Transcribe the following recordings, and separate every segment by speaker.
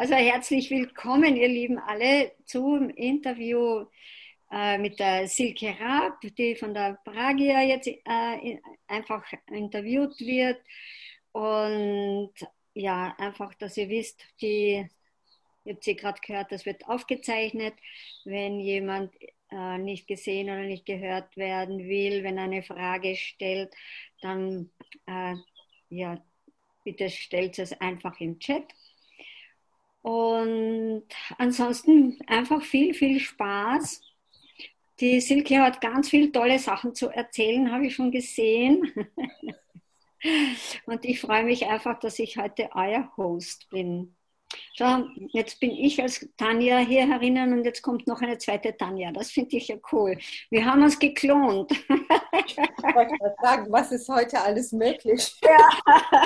Speaker 1: Also herzlich willkommen, ihr Lieben alle, zum Interview äh, mit der Silke Raab, die von der Pragia jetzt äh, einfach interviewt wird. Und ja, einfach, dass ihr wisst, die, ihr habt sie gerade gehört, das wird aufgezeichnet. Wenn jemand äh, nicht gesehen oder nicht gehört werden will, wenn eine Frage stellt, dann äh, ja, bitte stellt es einfach im Chat und ansonsten einfach viel, viel Spaß. Die Silke hat ganz viele tolle Sachen zu erzählen, habe ich schon gesehen. Und ich freue mich einfach, dass ich heute euer Host bin. So, jetzt bin ich als Tanja hier herinnen und jetzt kommt noch eine zweite Tanja. Das finde ich ja cool. Wir haben uns geklont.
Speaker 2: Ich wollte mal sagen, was ist heute alles möglich? Ja.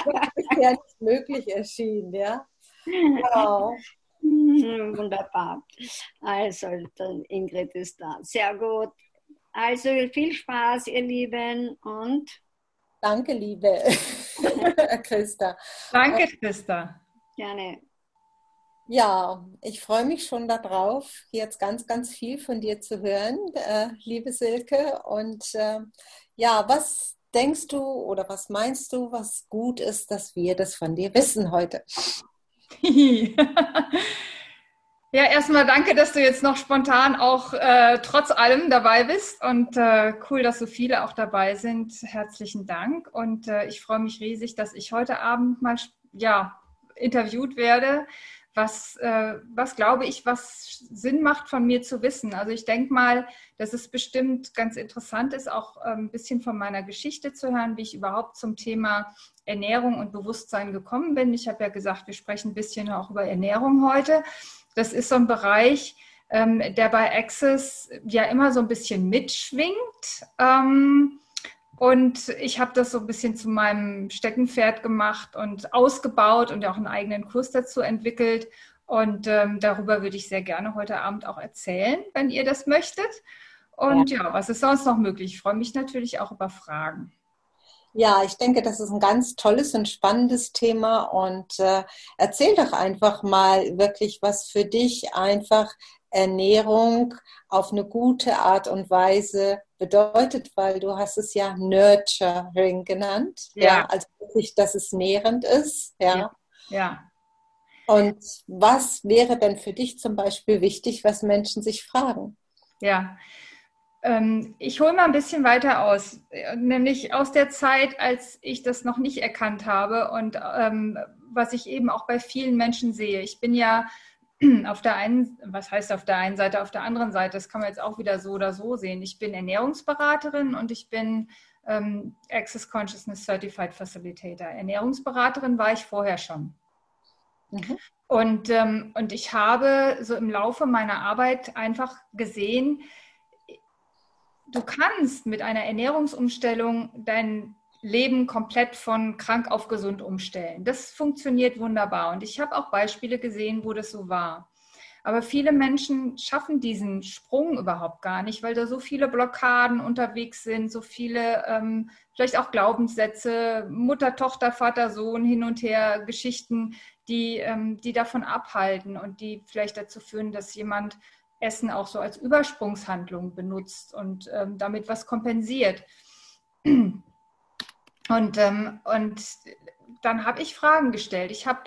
Speaker 2: Was ist ja nicht möglich erschienen, ja?
Speaker 1: Genau. Wunderbar. Also, Ingrid ist da. Sehr gut. Also viel Spaß, ihr Lieben, und
Speaker 2: danke, liebe Christa.
Speaker 3: Danke, Christa.
Speaker 1: Gerne.
Speaker 2: Ja, ich freue mich schon darauf, jetzt ganz, ganz viel von dir zu hören, äh, liebe Silke. Und äh, ja, was denkst du oder was meinst du, was gut ist, dass wir das von dir wissen heute?
Speaker 3: ja, erstmal danke, dass du jetzt noch spontan auch äh, trotz allem dabei bist und äh, cool, dass so viele auch dabei sind. Herzlichen Dank und äh, ich freue mich riesig, dass ich heute Abend mal ja, interviewt werde. Was, äh, was glaube ich, was Sinn macht von mir zu wissen. Also ich denke mal, dass es bestimmt ganz interessant ist, auch äh, ein bisschen von meiner Geschichte zu hören, wie ich überhaupt zum Thema Ernährung und Bewusstsein gekommen bin. Ich habe ja gesagt, wir sprechen ein bisschen auch über Ernährung heute. Das ist so ein Bereich, ähm, der bei Access ja immer so ein bisschen mitschwingt. Ähm, und ich habe das so ein bisschen zu meinem Steckenpferd gemacht und ausgebaut und auch einen eigenen Kurs dazu entwickelt. Und ähm, darüber würde ich sehr gerne heute Abend auch erzählen, wenn ihr das möchtet. Und ja, ja was ist sonst noch möglich? Ich freue mich natürlich auch über Fragen.
Speaker 2: Ja, ich denke, das ist ein ganz tolles und spannendes Thema und äh, erzähl doch einfach mal wirklich, was für dich einfach Ernährung auf eine gute Art und Weise bedeutet, weil du hast es ja Nurturing genannt, ja, ja also wirklich, dass es nährend ist, ja. ja. Und was wäre denn für dich zum Beispiel wichtig, was Menschen sich fragen?
Speaker 3: Ja, ähm, ich hole mal ein bisschen weiter aus, nämlich aus der Zeit, als ich das noch nicht erkannt habe und ähm, was ich eben auch bei vielen Menschen sehe. Ich bin ja auf der einen, was heißt auf der einen Seite, auf der anderen Seite, das kann man jetzt auch wieder so oder so sehen. Ich bin Ernährungsberaterin und ich bin ähm, Access Consciousness Certified Facilitator. Ernährungsberaterin war ich vorher schon. Mhm. Und, ähm, und ich habe so im Laufe meiner Arbeit einfach gesehen, du kannst mit einer Ernährungsumstellung dein Leben komplett von krank auf gesund umstellen. Das funktioniert wunderbar. Und ich habe auch Beispiele gesehen, wo das so war. Aber viele Menschen schaffen diesen Sprung überhaupt gar nicht, weil da so viele Blockaden unterwegs sind, so viele ähm, vielleicht auch Glaubenssätze, Mutter, Tochter, Vater, Sohn, hin und her, Geschichten, die, ähm, die davon abhalten und die vielleicht dazu führen, dass jemand Essen auch so als Übersprungshandlung benutzt und ähm, damit was kompensiert. Und, ähm, und dann habe ich Fragen gestellt. Ich habe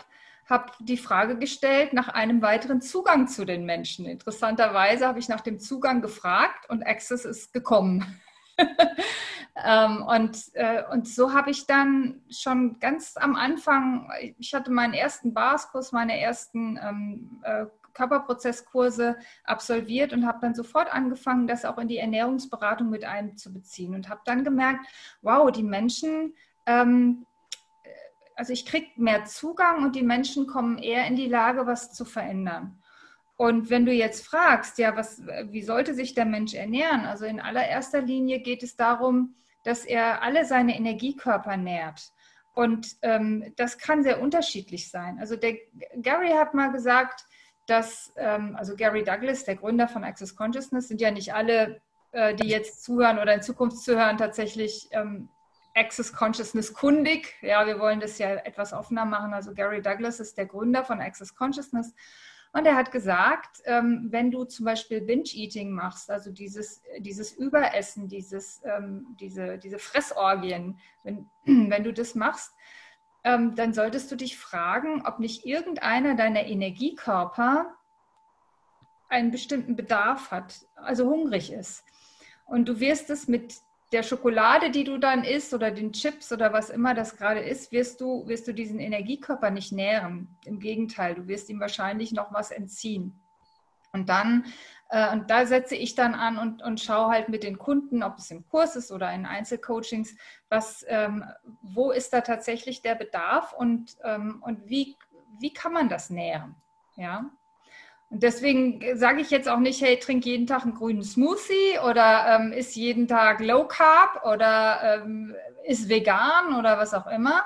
Speaker 3: hab die Frage gestellt nach einem weiteren Zugang zu den Menschen. Interessanterweise habe ich nach dem Zugang gefragt und Access ist gekommen. ähm, und, äh, und so habe ich dann schon ganz am Anfang, ich hatte meinen ersten Barskurs, meine ersten ähm, äh, Körperprozesskurse absolviert und habe dann sofort angefangen, das auch in die Ernährungsberatung mit einzubeziehen und habe dann gemerkt, wow, die Menschen, ähm, also ich kriege mehr Zugang und die Menschen kommen eher in die Lage, was zu verändern. Und wenn du jetzt fragst, ja, was, wie sollte sich der Mensch ernähren? Also in allererster Linie geht es darum, dass er alle seine Energiekörper nährt. Und ähm, das kann sehr unterschiedlich sein. Also der Gary hat mal gesagt, dass, ähm, also Gary Douglas, der Gründer von Access Consciousness, sind ja nicht alle, äh, die jetzt zuhören oder in Zukunft zuhören, tatsächlich ähm, Access Consciousness kundig. Ja, wir wollen das ja etwas offener machen. Also Gary Douglas ist der Gründer von Access Consciousness. Und er hat gesagt, ähm, wenn du zum Beispiel Binge-Eating machst, also dieses, dieses Überessen, dieses, ähm, diese, diese Fressorgien, wenn, wenn du das machst, ähm, dann solltest du dich fragen, ob nicht irgendeiner deiner Energiekörper einen bestimmten Bedarf hat, also hungrig ist. Und du wirst es mit der Schokolade, die du dann isst oder den Chips oder was immer das gerade ist, wirst du, wirst du diesen Energiekörper nicht nähren. Im Gegenteil, du wirst ihm wahrscheinlich noch was entziehen. Und dann, äh, und da setze ich dann an und, und schaue halt mit den Kunden, ob es im Kurs ist oder in Einzelcoachings, was, ähm, wo ist da tatsächlich der Bedarf und, ähm, und wie, wie kann man das nähren? Ja. Und deswegen sage ich jetzt auch nicht, hey, trink jeden Tag einen grünen Smoothie oder ähm, isst jeden Tag Low Carb oder ähm, ist vegan oder was auch immer.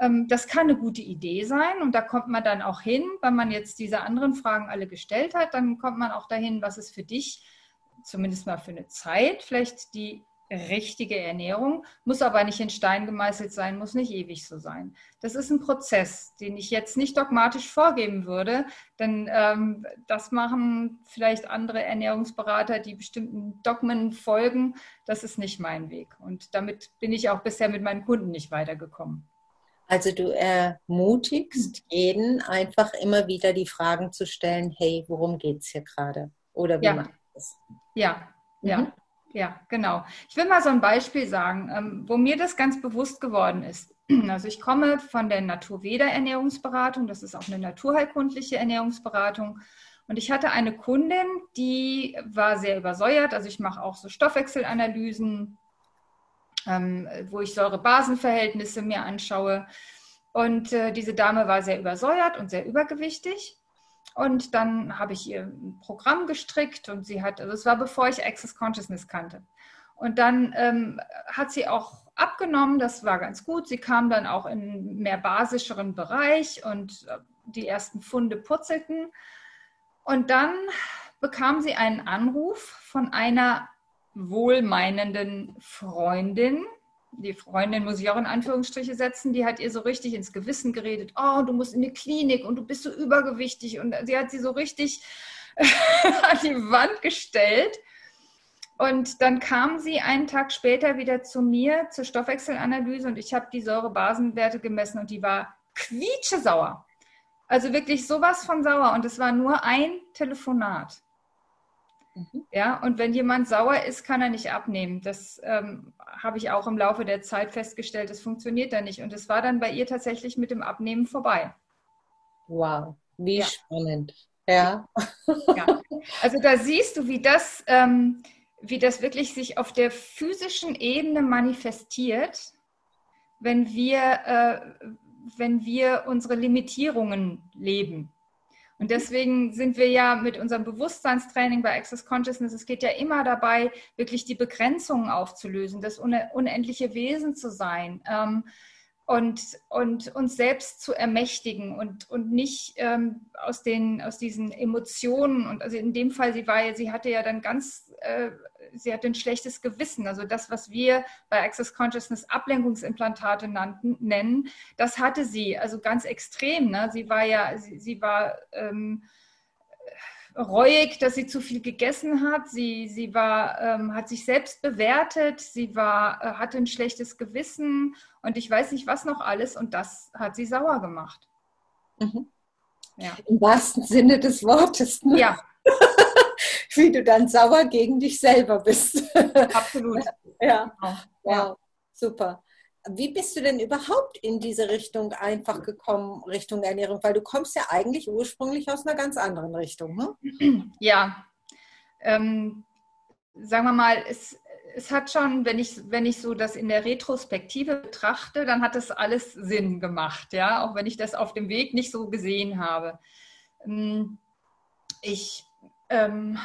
Speaker 3: Ähm, das kann eine gute Idee sein und da kommt man dann auch hin, wenn man jetzt diese anderen Fragen alle gestellt hat, dann kommt man auch dahin, was ist für dich zumindest mal für eine Zeit vielleicht die richtige Ernährung, muss aber nicht in Stein gemeißelt sein, muss nicht ewig so sein. Das ist ein Prozess, den ich jetzt nicht dogmatisch vorgeben würde, denn ähm, das machen vielleicht andere Ernährungsberater, die bestimmten Dogmen folgen. Das ist nicht mein Weg. Und damit bin ich auch bisher mit meinen Kunden nicht weitergekommen.
Speaker 2: Also du ermutigst jeden einfach immer wieder die Fragen zu stellen, hey, worum geht es hier gerade? Oder wie
Speaker 3: ja.
Speaker 2: macht es?
Speaker 3: Ja, ja. Mhm. Ja, genau. Ich will mal so ein Beispiel sagen, ähm, wo mir das ganz bewusst geworden ist. Also ich komme von der Naturveda-Ernährungsberatung, das ist auch eine naturheilkundliche Ernährungsberatung. Und ich hatte eine Kundin, die war sehr übersäuert. Also ich mache auch so Stoffwechselanalysen, ähm, wo ich Säure-Basen-Verhältnisse mir anschaue. Und äh, diese Dame war sehr übersäuert und sehr übergewichtig. Und dann habe ich ihr ein Programm gestrickt und sie hat, also es war bevor ich Access Consciousness kannte. Und dann ähm, hat sie auch abgenommen, das war ganz gut. Sie kam dann auch in mehr basischeren Bereich und äh, die ersten Funde purzelten. Und dann bekam sie einen Anruf von einer wohlmeinenden Freundin, die Freundin muss ich auch in Anführungsstriche setzen, die hat ihr so richtig ins Gewissen geredet, oh, du musst in die Klinik und du bist so übergewichtig und sie hat sie so richtig an die Wand gestellt. Und dann kam sie einen Tag später wieder zu mir zur Stoffwechselanalyse und ich habe die Säurebasenwerte gemessen und die war quietschesauer. Also wirklich sowas von sauer und es war nur ein Telefonat. Mhm. Ja, und wenn jemand sauer ist, kann er nicht abnehmen. Das ähm, habe ich auch im Laufe der Zeit festgestellt. Das funktioniert da nicht. Und es war dann bei ihr tatsächlich mit dem Abnehmen vorbei.
Speaker 2: Wow, wie ja. spannend. Ja.
Speaker 3: ja. Also da siehst du, wie das, ähm, wie das wirklich sich auf der physischen Ebene manifestiert, wenn wir, äh, wenn wir unsere Limitierungen leben. Und deswegen sind wir ja mit unserem Bewusstseinstraining bei Access Consciousness, es geht ja immer dabei, wirklich die Begrenzungen aufzulösen, das unendliche Wesen zu sein. Ähm, und, und uns selbst zu ermächtigen und, und nicht ähm, aus, den, aus diesen Emotionen und also in dem Fall, sie war ja, sie hatte ja dann ganz, äh, sie hatte ein schlechtes Gewissen. Also das, was wir bei Access Consciousness Ablenkungsimplantate nannten, nennen, das hatte sie, also ganz extrem. Ne? Sie war ja, sie, sie war ähm, reuig, dass sie zu viel gegessen hat. Sie, sie war, ähm, hat sich selbst bewertet. Sie war, äh, hatte ein schlechtes Gewissen und ich weiß nicht was noch alles. Und das hat sie sauer gemacht.
Speaker 2: Mhm. Ja. Im wahrsten Sinne des Wortes.
Speaker 3: Ne? Ja.
Speaker 2: Wie du dann sauer gegen dich selber bist.
Speaker 3: Absolut.
Speaker 2: ja. Genau. Wow. Super. Wie bist du denn überhaupt in diese Richtung einfach gekommen, Richtung Ernährung? Weil du kommst ja eigentlich ursprünglich aus einer ganz anderen Richtung. Ne?
Speaker 3: Ja, ähm, sagen wir mal, es, es hat schon, wenn ich, wenn ich so das in der Retrospektive betrachte, dann hat das alles Sinn gemacht, ja, auch wenn ich das auf dem Weg nicht so gesehen habe. Ähm, ich ähm,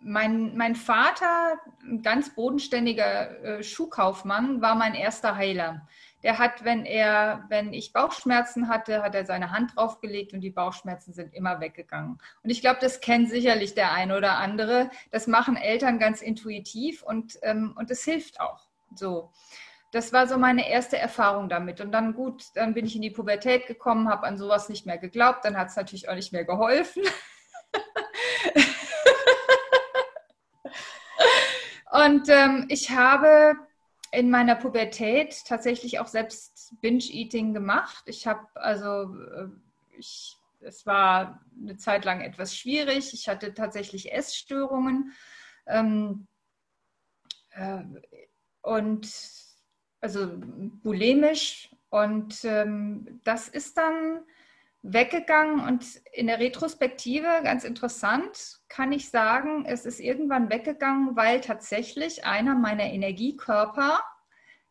Speaker 3: mein, mein Vater, ein ganz bodenständiger äh, Schuhkaufmann, war mein erster Heiler. Der hat, wenn er, wenn ich Bauchschmerzen hatte, hat er seine Hand draufgelegt und die Bauchschmerzen sind immer weggegangen. Und ich glaube, das kennt sicherlich der eine oder andere. Das machen Eltern ganz intuitiv und, ähm, und es hilft auch. So. das war so meine erste Erfahrung damit. Und dann gut, dann bin ich in die Pubertät gekommen, habe an sowas nicht mehr geglaubt. Dann hat es natürlich auch nicht mehr geholfen. Und ähm, ich habe in meiner Pubertät tatsächlich auch selbst Binge-Eating gemacht. Ich habe also, äh, ich, es war eine Zeit lang etwas schwierig. Ich hatte tatsächlich Essstörungen. Ähm, äh, und also bulimisch. Und ähm, das ist dann weggegangen und in der Retrospektive, ganz interessant, kann ich sagen, es ist irgendwann weggegangen, weil tatsächlich einer meiner Energiekörper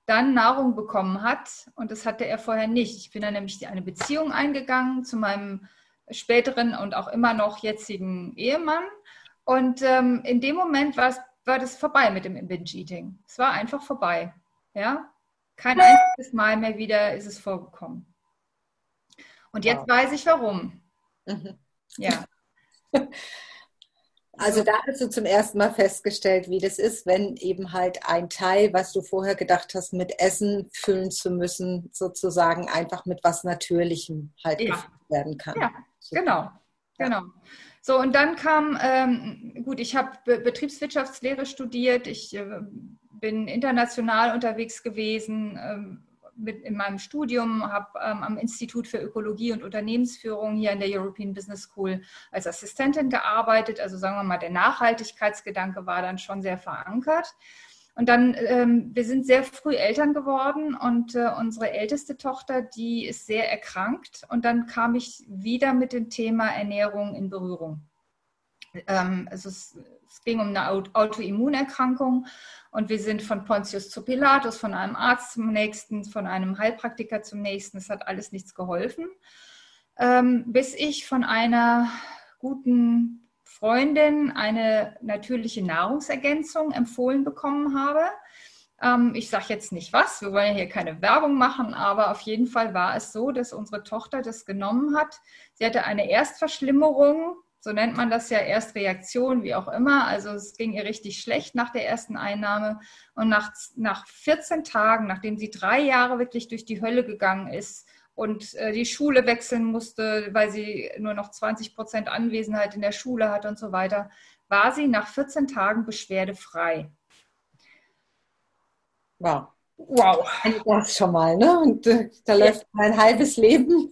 Speaker 3: dann Nahrung bekommen hat und das hatte er vorher nicht. Ich bin dann nämlich eine Beziehung eingegangen zu meinem späteren und auch immer noch jetzigen Ehemann und ähm, in dem Moment war, es, war das vorbei mit dem Binge-Eating. Es war einfach vorbei. Ja, kein einziges Mal mehr wieder ist es vorgekommen. Und jetzt wow. weiß ich warum. Mhm.
Speaker 2: Ja. Also da hast du zum ersten Mal festgestellt, wie das ist, wenn eben halt ein Teil, was du vorher gedacht hast, mit Essen füllen zu müssen, sozusagen einfach mit was Natürlichem halt ja. gefüllt werden kann.
Speaker 3: Ja, Super. genau, genau. So, und dann kam, ähm, gut, ich habe Betriebswirtschaftslehre studiert, ich äh, bin international unterwegs gewesen, ähm, mit in meinem Studium, habe ähm, am Institut für Ökologie und Unternehmensführung hier an der European Business School als Assistentin gearbeitet. Also sagen wir mal, der Nachhaltigkeitsgedanke war dann schon sehr verankert. Und dann, ähm, wir sind sehr früh Eltern geworden und äh, unsere älteste Tochter, die ist sehr erkrankt. Und dann kam ich wieder mit dem Thema Ernährung in Berührung. Ähm, es, es ging um eine Autoimmunerkrankung und wir sind von Pontius zu Pilatus, von einem Arzt zum nächsten, von einem Heilpraktiker zum nächsten. Es hat alles nichts geholfen, ähm, bis ich von einer guten Freundin eine natürliche Nahrungsergänzung empfohlen bekommen habe. Ähm, ich sage jetzt nicht was, wir wollen ja hier keine Werbung machen, aber auf jeden Fall war es so, dass unsere Tochter das genommen hat. Sie hatte eine Erstverschlimmerung so nennt man das ja, Erstreaktion, wie auch immer. Also es ging ihr richtig schlecht nach der ersten Einnahme. Und nach, nach 14 Tagen, nachdem sie drei Jahre wirklich durch die Hölle gegangen ist und äh, die Schule wechseln musste, weil sie nur noch 20 Prozent Anwesenheit in der Schule hatte und so weiter, war sie nach 14 Tagen beschwerdefrei.
Speaker 2: Wow. Wow. Das schon mal, ne? Und äh, da läuft ja. mein halbes Leben.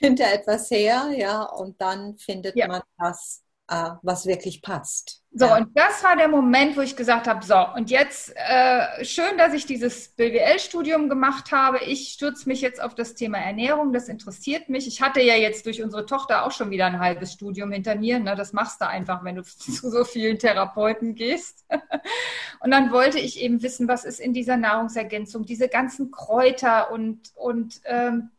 Speaker 2: Hinter etwas her, ja, und dann findet ja. man das, äh, was wirklich passt.
Speaker 3: So,
Speaker 2: ja.
Speaker 3: und das war der Moment, wo ich gesagt habe, so, und jetzt äh, schön, dass ich dieses BWL-Studium gemacht habe. Ich stürze mich jetzt auf das Thema Ernährung, das interessiert mich. Ich hatte ja jetzt durch unsere Tochter auch schon wieder ein halbes Studium hinter mir. Ne? Das machst du einfach, wenn du zu so vielen Therapeuten gehst. und dann wollte ich eben wissen, was ist in dieser Nahrungsergänzung, diese ganzen Kräuter und, und ähm,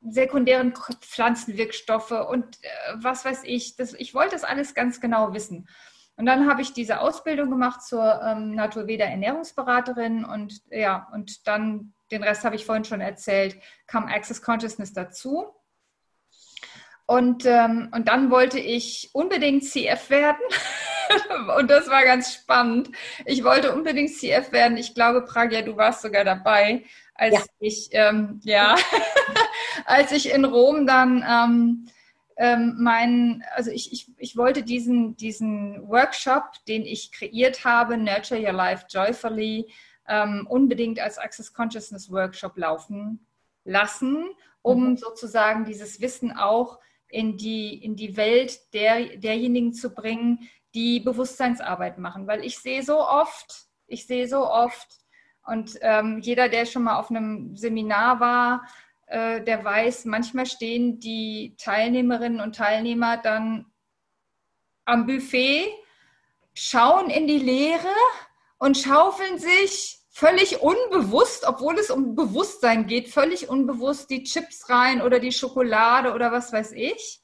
Speaker 3: sekundären Pflanzenwirkstoffe und äh, was weiß ich. Das, ich wollte das alles ganz genau wissen. Und dann habe ich diese Ausbildung gemacht zur ähm, Naturveda Ernährungsberaterin und ja, und dann den Rest habe ich vorhin schon erzählt, kam Access Consciousness dazu. Und, ähm, und dann wollte ich unbedingt CF werden. und das war ganz spannend. Ich wollte unbedingt CF werden. Ich glaube, Pragya, du warst sogar dabei als ja. ich, ähm, ja, als ich in Rom dann ähm, ähm, mein, also ich, ich, ich wollte diesen, diesen Workshop, den ich kreiert habe, Nurture Your Life Joyfully, ähm, unbedingt als Access Consciousness Workshop laufen lassen, um mhm. sozusagen dieses Wissen auch in die, in die Welt der, derjenigen zu bringen, die Bewusstseinsarbeit machen. Weil ich sehe so oft, ich sehe so oft, und ähm, jeder, der schon mal auf einem Seminar war, äh, der weiß, manchmal stehen die Teilnehmerinnen und Teilnehmer dann am Buffet, schauen in die Leere und schaufeln sich völlig unbewusst, obwohl es um Bewusstsein geht, völlig unbewusst die Chips rein oder die Schokolade oder was weiß ich.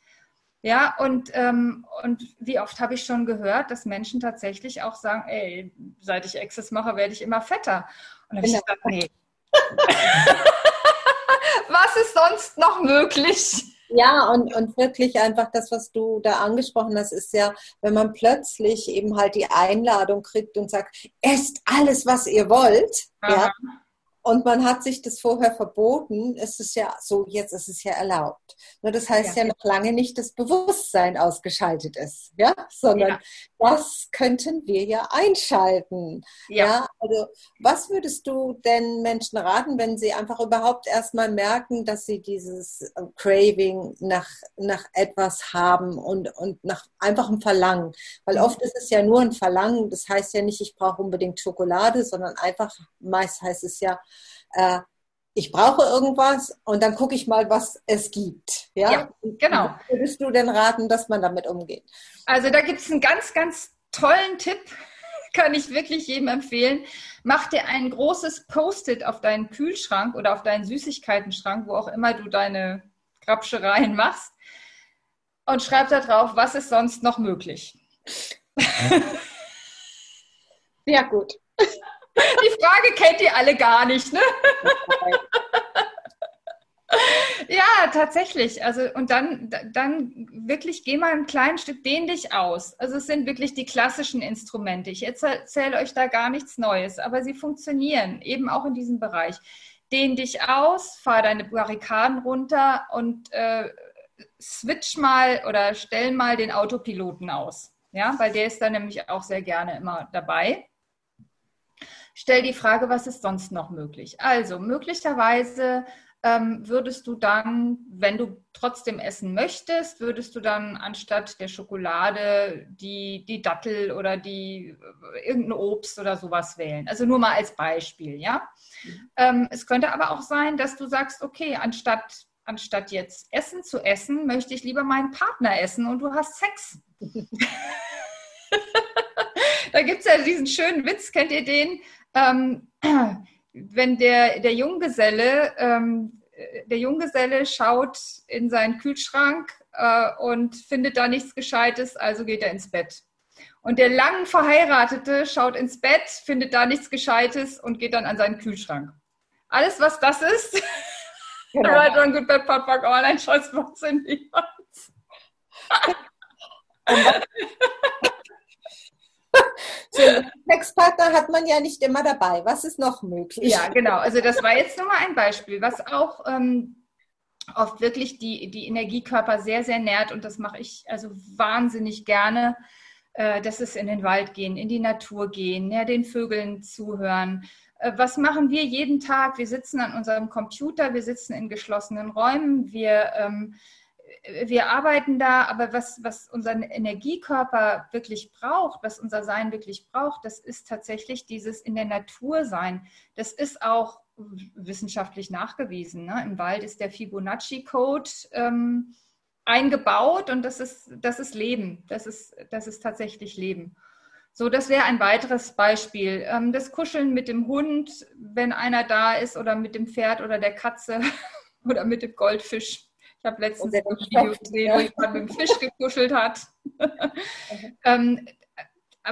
Speaker 3: Ja, und, ähm, und wie oft habe ich schon gehört, dass Menschen tatsächlich auch sagen, ey, seit ich Access mache, werde ich immer fetter. Und dann habe ich gedacht, nee. Was ist sonst noch möglich?
Speaker 2: Ja, und, und wirklich einfach das, was du da angesprochen hast, ist ja, wenn man plötzlich eben halt die Einladung kriegt und sagt, esst alles, was ihr wollt, ja, und man hat sich das vorher verboten, ist es ja so, jetzt ist es ja erlaubt. Nur das heißt ja, ja noch lange nicht, dass Bewusstsein ausgeschaltet ist, ja, sondern ja. das könnten wir ja einschalten. Ja. ja. Also, was würdest du denn Menschen raten, wenn sie einfach überhaupt erstmal merken, dass sie dieses äh, Craving nach, nach etwas haben und, und nach einfachem Verlangen? Weil mhm. oft ist es ja nur ein Verlangen, das heißt ja nicht, ich brauche unbedingt Schokolade, sondern einfach, meist heißt es ja, äh, ich brauche irgendwas und dann gucke ich mal, was es gibt. Ja, ja
Speaker 3: genau.
Speaker 2: Wie würdest du denn raten, dass man damit umgeht?
Speaker 3: Also da gibt es einen ganz, ganz tollen Tipp, kann ich wirklich jedem empfehlen. Mach dir ein großes Post-it auf deinen Kühlschrank oder auf deinen Süßigkeitenschrank, wo auch immer du deine Grabschereien machst und schreib da drauf, was ist sonst noch möglich.
Speaker 2: Ja, gut.
Speaker 3: Die Frage kennt ihr alle gar nicht, ne? ja, tatsächlich. Also und dann, dann wirklich geh mal ein kleines Stück, dehn dich aus. Also es sind wirklich die klassischen Instrumente. Ich erzähle euch da gar nichts Neues, aber sie funktionieren eben auch in diesem Bereich. Dehn dich aus, fahr deine Barrikaden runter und äh, switch mal oder stell mal den Autopiloten aus. Ja, weil der ist da nämlich auch sehr gerne immer dabei stell die Frage, was ist sonst noch möglich? Also möglicherweise ähm, würdest du dann, wenn du trotzdem essen möchtest, würdest du dann anstatt der Schokolade die, die Dattel oder die äh, irgendein Obst oder sowas wählen. Also nur mal als Beispiel, ja. Mhm. Ähm, es könnte aber auch sein, dass du sagst, okay, anstatt anstatt jetzt Essen zu essen, möchte ich lieber meinen Partner essen und du hast Sex. da gibt es ja diesen schönen Witz, kennt ihr den? Ähm, wenn der, der Junggeselle, ähm, der Junggeselle schaut in seinen Kühlschrank äh, und findet da nichts Gescheites, also geht er ins Bett. Und der lang Verheiratete schaut ins Bett, findet da nichts Gescheites und geht dann an seinen Kühlschrank. Alles, was das ist, genau. right on good bad pop all ein Scheiß in die
Speaker 2: So Sexpartner hat man ja nicht immer dabei. Was ist noch möglich?
Speaker 3: Ja, genau. Also das war jetzt nur mal ein Beispiel, was auch ähm, oft wirklich die, die Energiekörper sehr, sehr nährt. Und das mache ich also wahnsinnig gerne. Äh, das ist in den Wald gehen, in die Natur gehen, ja, den Vögeln zuhören. Äh, was machen wir jeden Tag? Wir sitzen an unserem Computer, wir sitzen in geschlossenen Räumen, wir ähm, wir arbeiten da, aber was, was unser Energiekörper wirklich braucht, was unser Sein wirklich braucht, das ist tatsächlich dieses in der Natur sein. Das ist auch wissenschaftlich nachgewiesen. Ne? Im Wald ist der Fibonacci-Code ähm, eingebaut und das ist, das ist Leben. Das ist, das ist tatsächlich Leben. So, das wäre ein weiteres Beispiel. Ähm, das Kuscheln mit dem Hund, wenn einer da ist, oder mit dem Pferd oder der Katze oder mit dem Goldfisch. Ich habe letztens ein Video gesehen, wo jemand mit dem Fisch gekuschelt hat. ähm,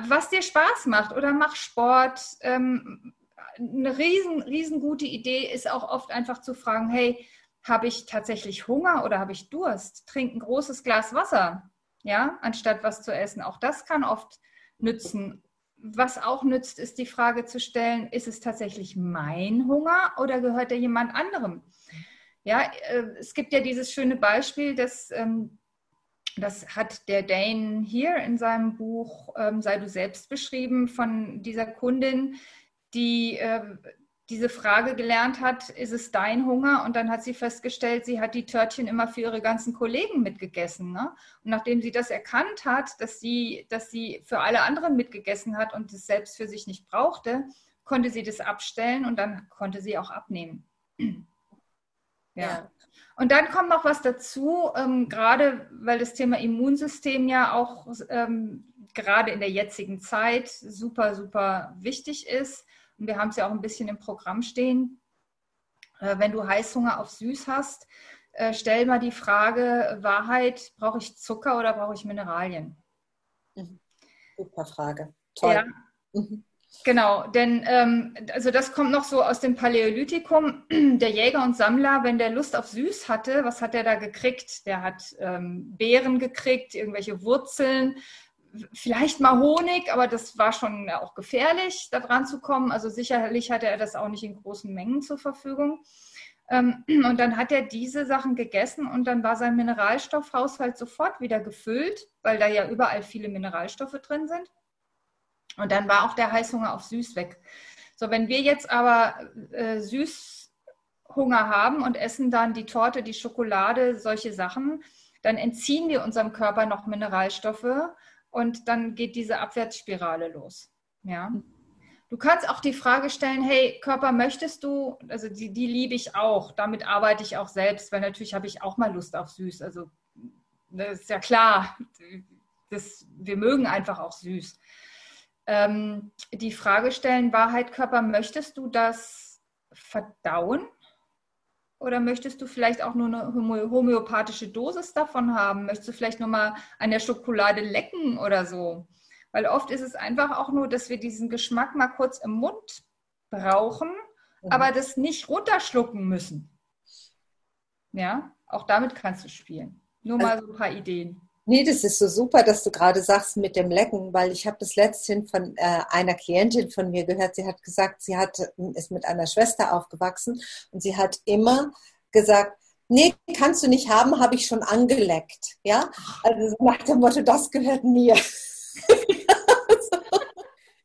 Speaker 3: was dir Spaß macht oder mach Sport. Ähm, eine riesen, riesengute Idee ist auch oft einfach zu fragen, hey, habe ich tatsächlich Hunger oder habe ich Durst? Trink ein großes Glas Wasser, ja, anstatt was zu essen. Auch das kann oft nützen. Was auch nützt, ist die Frage zu stellen, ist es tatsächlich mein Hunger oder gehört er jemand anderem? Ja, äh, es gibt ja dieses schöne Beispiel, dass ähm, das hat der Dane hier in seinem Buch ähm, Sei du selbst beschrieben von dieser Kundin, die äh, diese Frage gelernt hat, ist es dein Hunger? Und dann hat sie festgestellt, sie hat die Törtchen immer für ihre ganzen Kollegen mitgegessen. Ne? Und nachdem sie das erkannt hat, dass sie, dass sie für alle anderen mitgegessen hat und es selbst für sich nicht brauchte, konnte sie das abstellen und dann konnte sie auch abnehmen. Ja. Und dann kommt noch was dazu, ähm, gerade weil das Thema Immunsystem ja auch ähm, gerade in der jetzigen Zeit super, super wichtig ist. Und wir haben es ja auch ein bisschen im Programm stehen. Äh, wenn du Heißhunger auf Süß hast, äh, stell mal die Frage, Wahrheit, brauche ich Zucker oder brauche ich Mineralien?
Speaker 2: Mhm. Super Frage. Toll. Ja. Mhm.
Speaker 3: Genau, denn ähm, also das kommt noch so aus dem Paläolithikum. Der Jäger und Sammler, wenn der Lust auf Süß hatte, was hat er da gekriegt? Der hat ähm, Beeren gekriegt, irgendwelche Wurzeln, vielleicht mal Honig, aber das war schon auch gefährlich, da dran zu kommen. Also sicherlich hatte er das auch nicht in großen Mengen zur Verfügung. Ähm, und dann hat er diese Sachen gegessen und dann war sein Mineralstoffhaushalt sofort wieder gefüllt, weil da ja überall viele Mineralstoffe drin sind. Und dann war auch der Heißhunger auf Süß weg. So, wenn wir jetzt aber äh, Süßhunger haben und essen dann die Torte, die Schokolade, solche Sachen, dann entziehen wir unserem Körper noch Mineralstoffe und dann geht diese Abwärtsspirale los. Ja. Du kannst auch die Frage stellen, hey Körper, möchtest du, also die, die liebe ich auch, damit arbeite ich auch selbst, weil natürlich habe ich auch mal Lust auf süß. Also das ist ja klar, das, wir mögen einfach auch süß ähm, die Frage stellen, Wahrheit Körper, möchtest du das verdauen? Oder möchtest du vielleicht auch nur eine homöopathische Dosis davon haben? Möchtest du vielleicht nur mal an der Schokolade lecken oder so? Weil oft ist es einfach auch nur, dass wir diesen Geschmack mal kurz im Mund brauchen, mhm. aber das nicht runterschlucken müssen. Ja, auch damit kannst du spielen. Nur mal so ein paar Ideen.
Speaker 2: Nee, das ist so super, dass du gerade sagst mit dem Lecken, weil ich habe das letzthin von äh, einer Klientin von mir gehört. Sie hat gesagt, sie hat, ist mit einer Schwester aufgewachsen und sie hat immer gesagt, nee, kannst du nicht haben, habe ich schon angeleckt. Ja, also nach dem Motto, das gehört mir.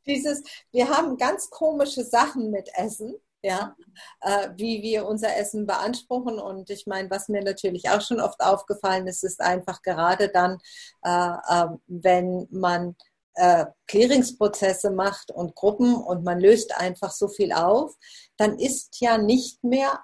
Speaker 2: Dieses, wir haben ganz komische Sachen mit Essen ja, äh, wie wir unser Essen beanspruchen. Und ich meine, was mir natürlich auch schon oft aufgefallen ist, ist einfach gerade dann, äh, äh, wenn man äh, Clearingsprozesse macht und Gruppen und man löst einfach so viel auf, dann ist ja nicht mehr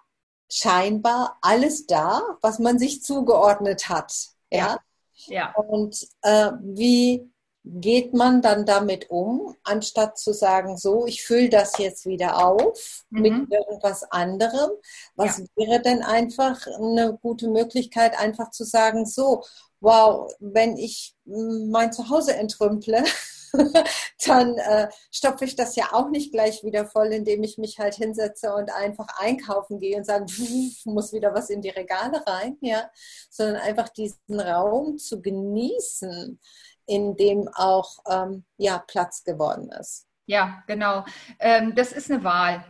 Speaker 2: scheinbar alles da, was man sich zugeordnet hat. Ja. ja. ja. Und äh, wie geht man dann damit um, anstatt zu sagen, so, ich fülle das jetzt wieder auf mhm. mit irgendwas anderem? Was ja. wäre denn einfach eine gute Möglichkeit, einfach zu sagen, so, wow, wenn ich mein Zuhause entrümple, dann äh, stopfe ich das ja auch nicht gleich wieder voll, indem ich mich halt hinsetze und einfach einkaufen gehe und sage, muss wieder was in die Regale rein, ja, sondern einfach diesen Raum zu genießen, in dem auch ähm, ja, Platz geworden ist.
Speaker 3: Ja, genau. Ähm, das ist eine Wahl.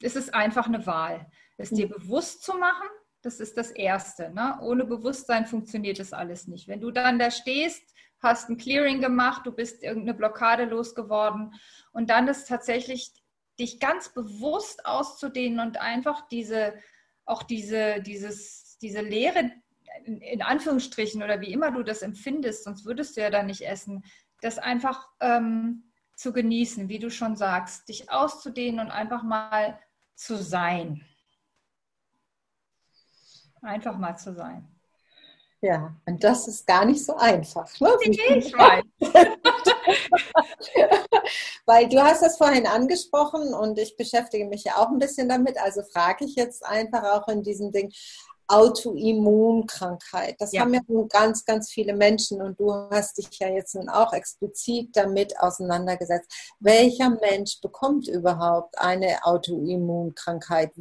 Speaker 3: Es ist einfach eine Wahl. Es dir mhm. bewusst zu machen, das ist das Erste. Ne? Ohne Bewusstsein funktioniert das alles nicht. Wenn du dann da stehst, hast ein Clearing gemacht, du bist irgendeine Blockade losgeworden und dann ist tatsächlich dich ganz bewusst auszudehnen und einfach diese, auch diese, dieses, diese Leere, in Anführungsstrichen oder wie immer du das empfindest, sonst würdest du ja da nicht essen, das einfach ähm, zu genießen, wie du schon sagst, dich auszudehnen und einfach mal zu sein. Einfach mal zu sein.
Speaker 2: Ja, und das ist gar nicht so einfach. Ne?
Speaker 3: Ich weiß.
Speaker 2: Weil du hast das vorhin angesprochen und ich beschäftige mich ja auch ein bisschen damit, also frage ich jetzt einfach auch in diesem Ding, Autoimmunkrankheit. Das ja. haben ja nun ganz, ganz viele Menschen und du hast dich ja jetzt nun auch explizit damit auseinandergesetzt. Welcher Mensch bekommt überhaupt eine Autoimmunkrankheit?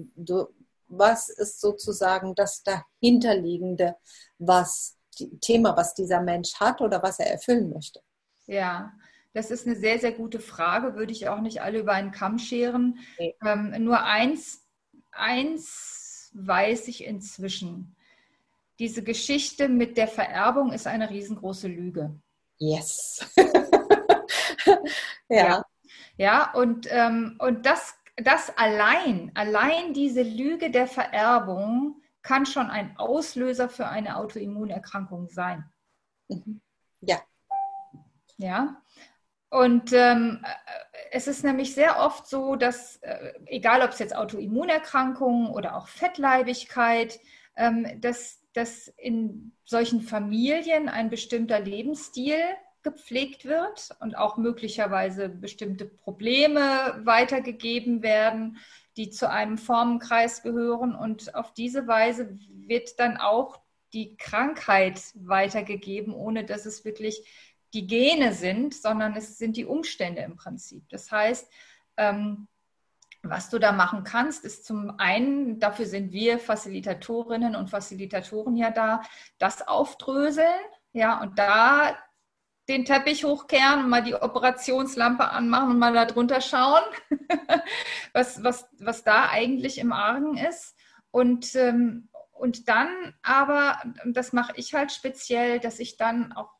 Speaker 2: Was ist sozusagen das dahinterliegende was, Thema, was dieser Mensch hat oder was er erfüllen möchte?
Speaker 3: Ja, das ist eine sehr, sehr gute Frage. Würde ich auch nicht alle über einen Kamm scheren. Nee. Ähm, nur eins, eins weiß ich inzwischen. Diese Geschichte mit der Vererbung ist eine riesengroße Lüge.
Speaker 2: Yes.
Speaker 3: ja. ja. und, ähm, und das, das allein, allein diese Lüge der Vererbung kann schon ein Auslöser für eine Autoimmunerkrankung sein.
Speaker 2: Mhm. Ja.
Speaker 3: Ja. Und ähm, es ist nämlich sehr oft so, dass, äh, egal ob es jetzt Autoimmunerkrankungen oder auch Fettleibigkeit, ähm, dass, dass in solchen Familien ein bestimmter Lebensstil gepflegt wird und auch möglicherweise bestimmte Probleme weitergegeben werden, die zu einem Formenkreis gehören. Und auf diese Weise wird dann auch die Krankheit weitergegeben, ohne dass es wirklich die Gene sind, sondern es sind die Umstände im Prinzip. Das heißt, ähm, was du da machen kannst, ist zum einen, dafür sind wir Facilitatorinnen und Facilitatoren ja da, das aufdröseln, ja, und da den Teppich hochkehren und mal die Operationslampe anmachen und mal da drunter schauen, was, was, was da eigentlich im Argen ist. Und, ähm, und dann aber, das mache ich halt speziell, dass ich dann auch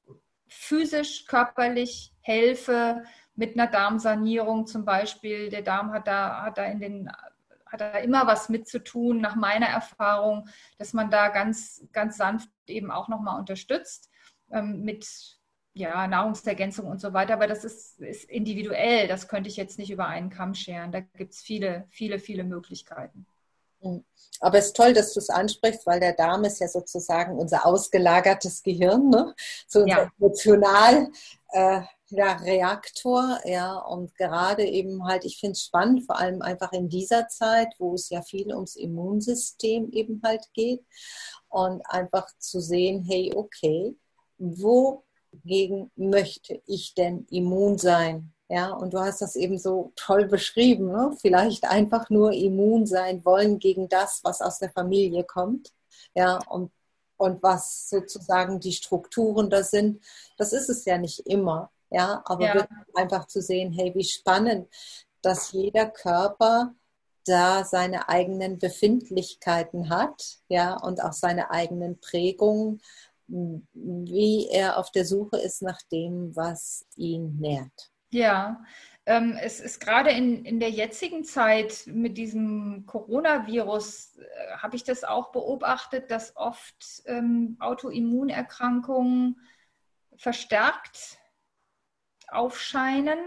Speaker 3: physisch, körperlich helfe, mit einer Darmsanierung zum Beispiel. Der Darm hat da, hat da in den hat da immer was mit zu tun, nach meiner Erfahrung, dass man da ganz, ganz sanft eben auch nochmal unterstützt ähm, mit ja, Nahrungsergänzung und so weiter. Aber das ist, ist individuell. Das könnte ich jetzt nicht über einen Kamm scheren. Da gibt es viele, viele, viele Möglichkeiten.
Speaker 2: Aber es ist toll, dass du es ansprichst, weil der Darm ist ja sozusagen unser ausgelagertes Gehirn, ne? so unser ja. emotional äh, ja, Reaktor, ja, und gerade eben halt, ich finde es spannend, vor allem einfach in dieser Zeit, wo es ja viel ums Immunsystem eben halt geht und einfach zu sehen, hey, okay, wogegen möchte ich denn immun sein? Ja, und du hast das eben so toll beschrieben, ne? vielleicht einfach nur immun sein wollen gegen das, was aus der Familie kommt. Ja, und und was sozusagen die Strukturen da sind. Das ist es ja nicht immer. Ja, aber ja. einfach zu sehen, hey, wie spannend, dass jeder Körper da seine eigenen Befindlichkeiten hat, ja, und auch seine eigenen Prägungen, wie er auf der Suche ist nach dem, was ihn nährt.
Speaker 3: Ja, ähm, es ist gerade in, in der jetzigen Zeit mit diesem Coronavirus, äh, habe ich das auch beobachtet, dass oft ähm, Autoimmunerkrankungen verstärkt aufscheinen.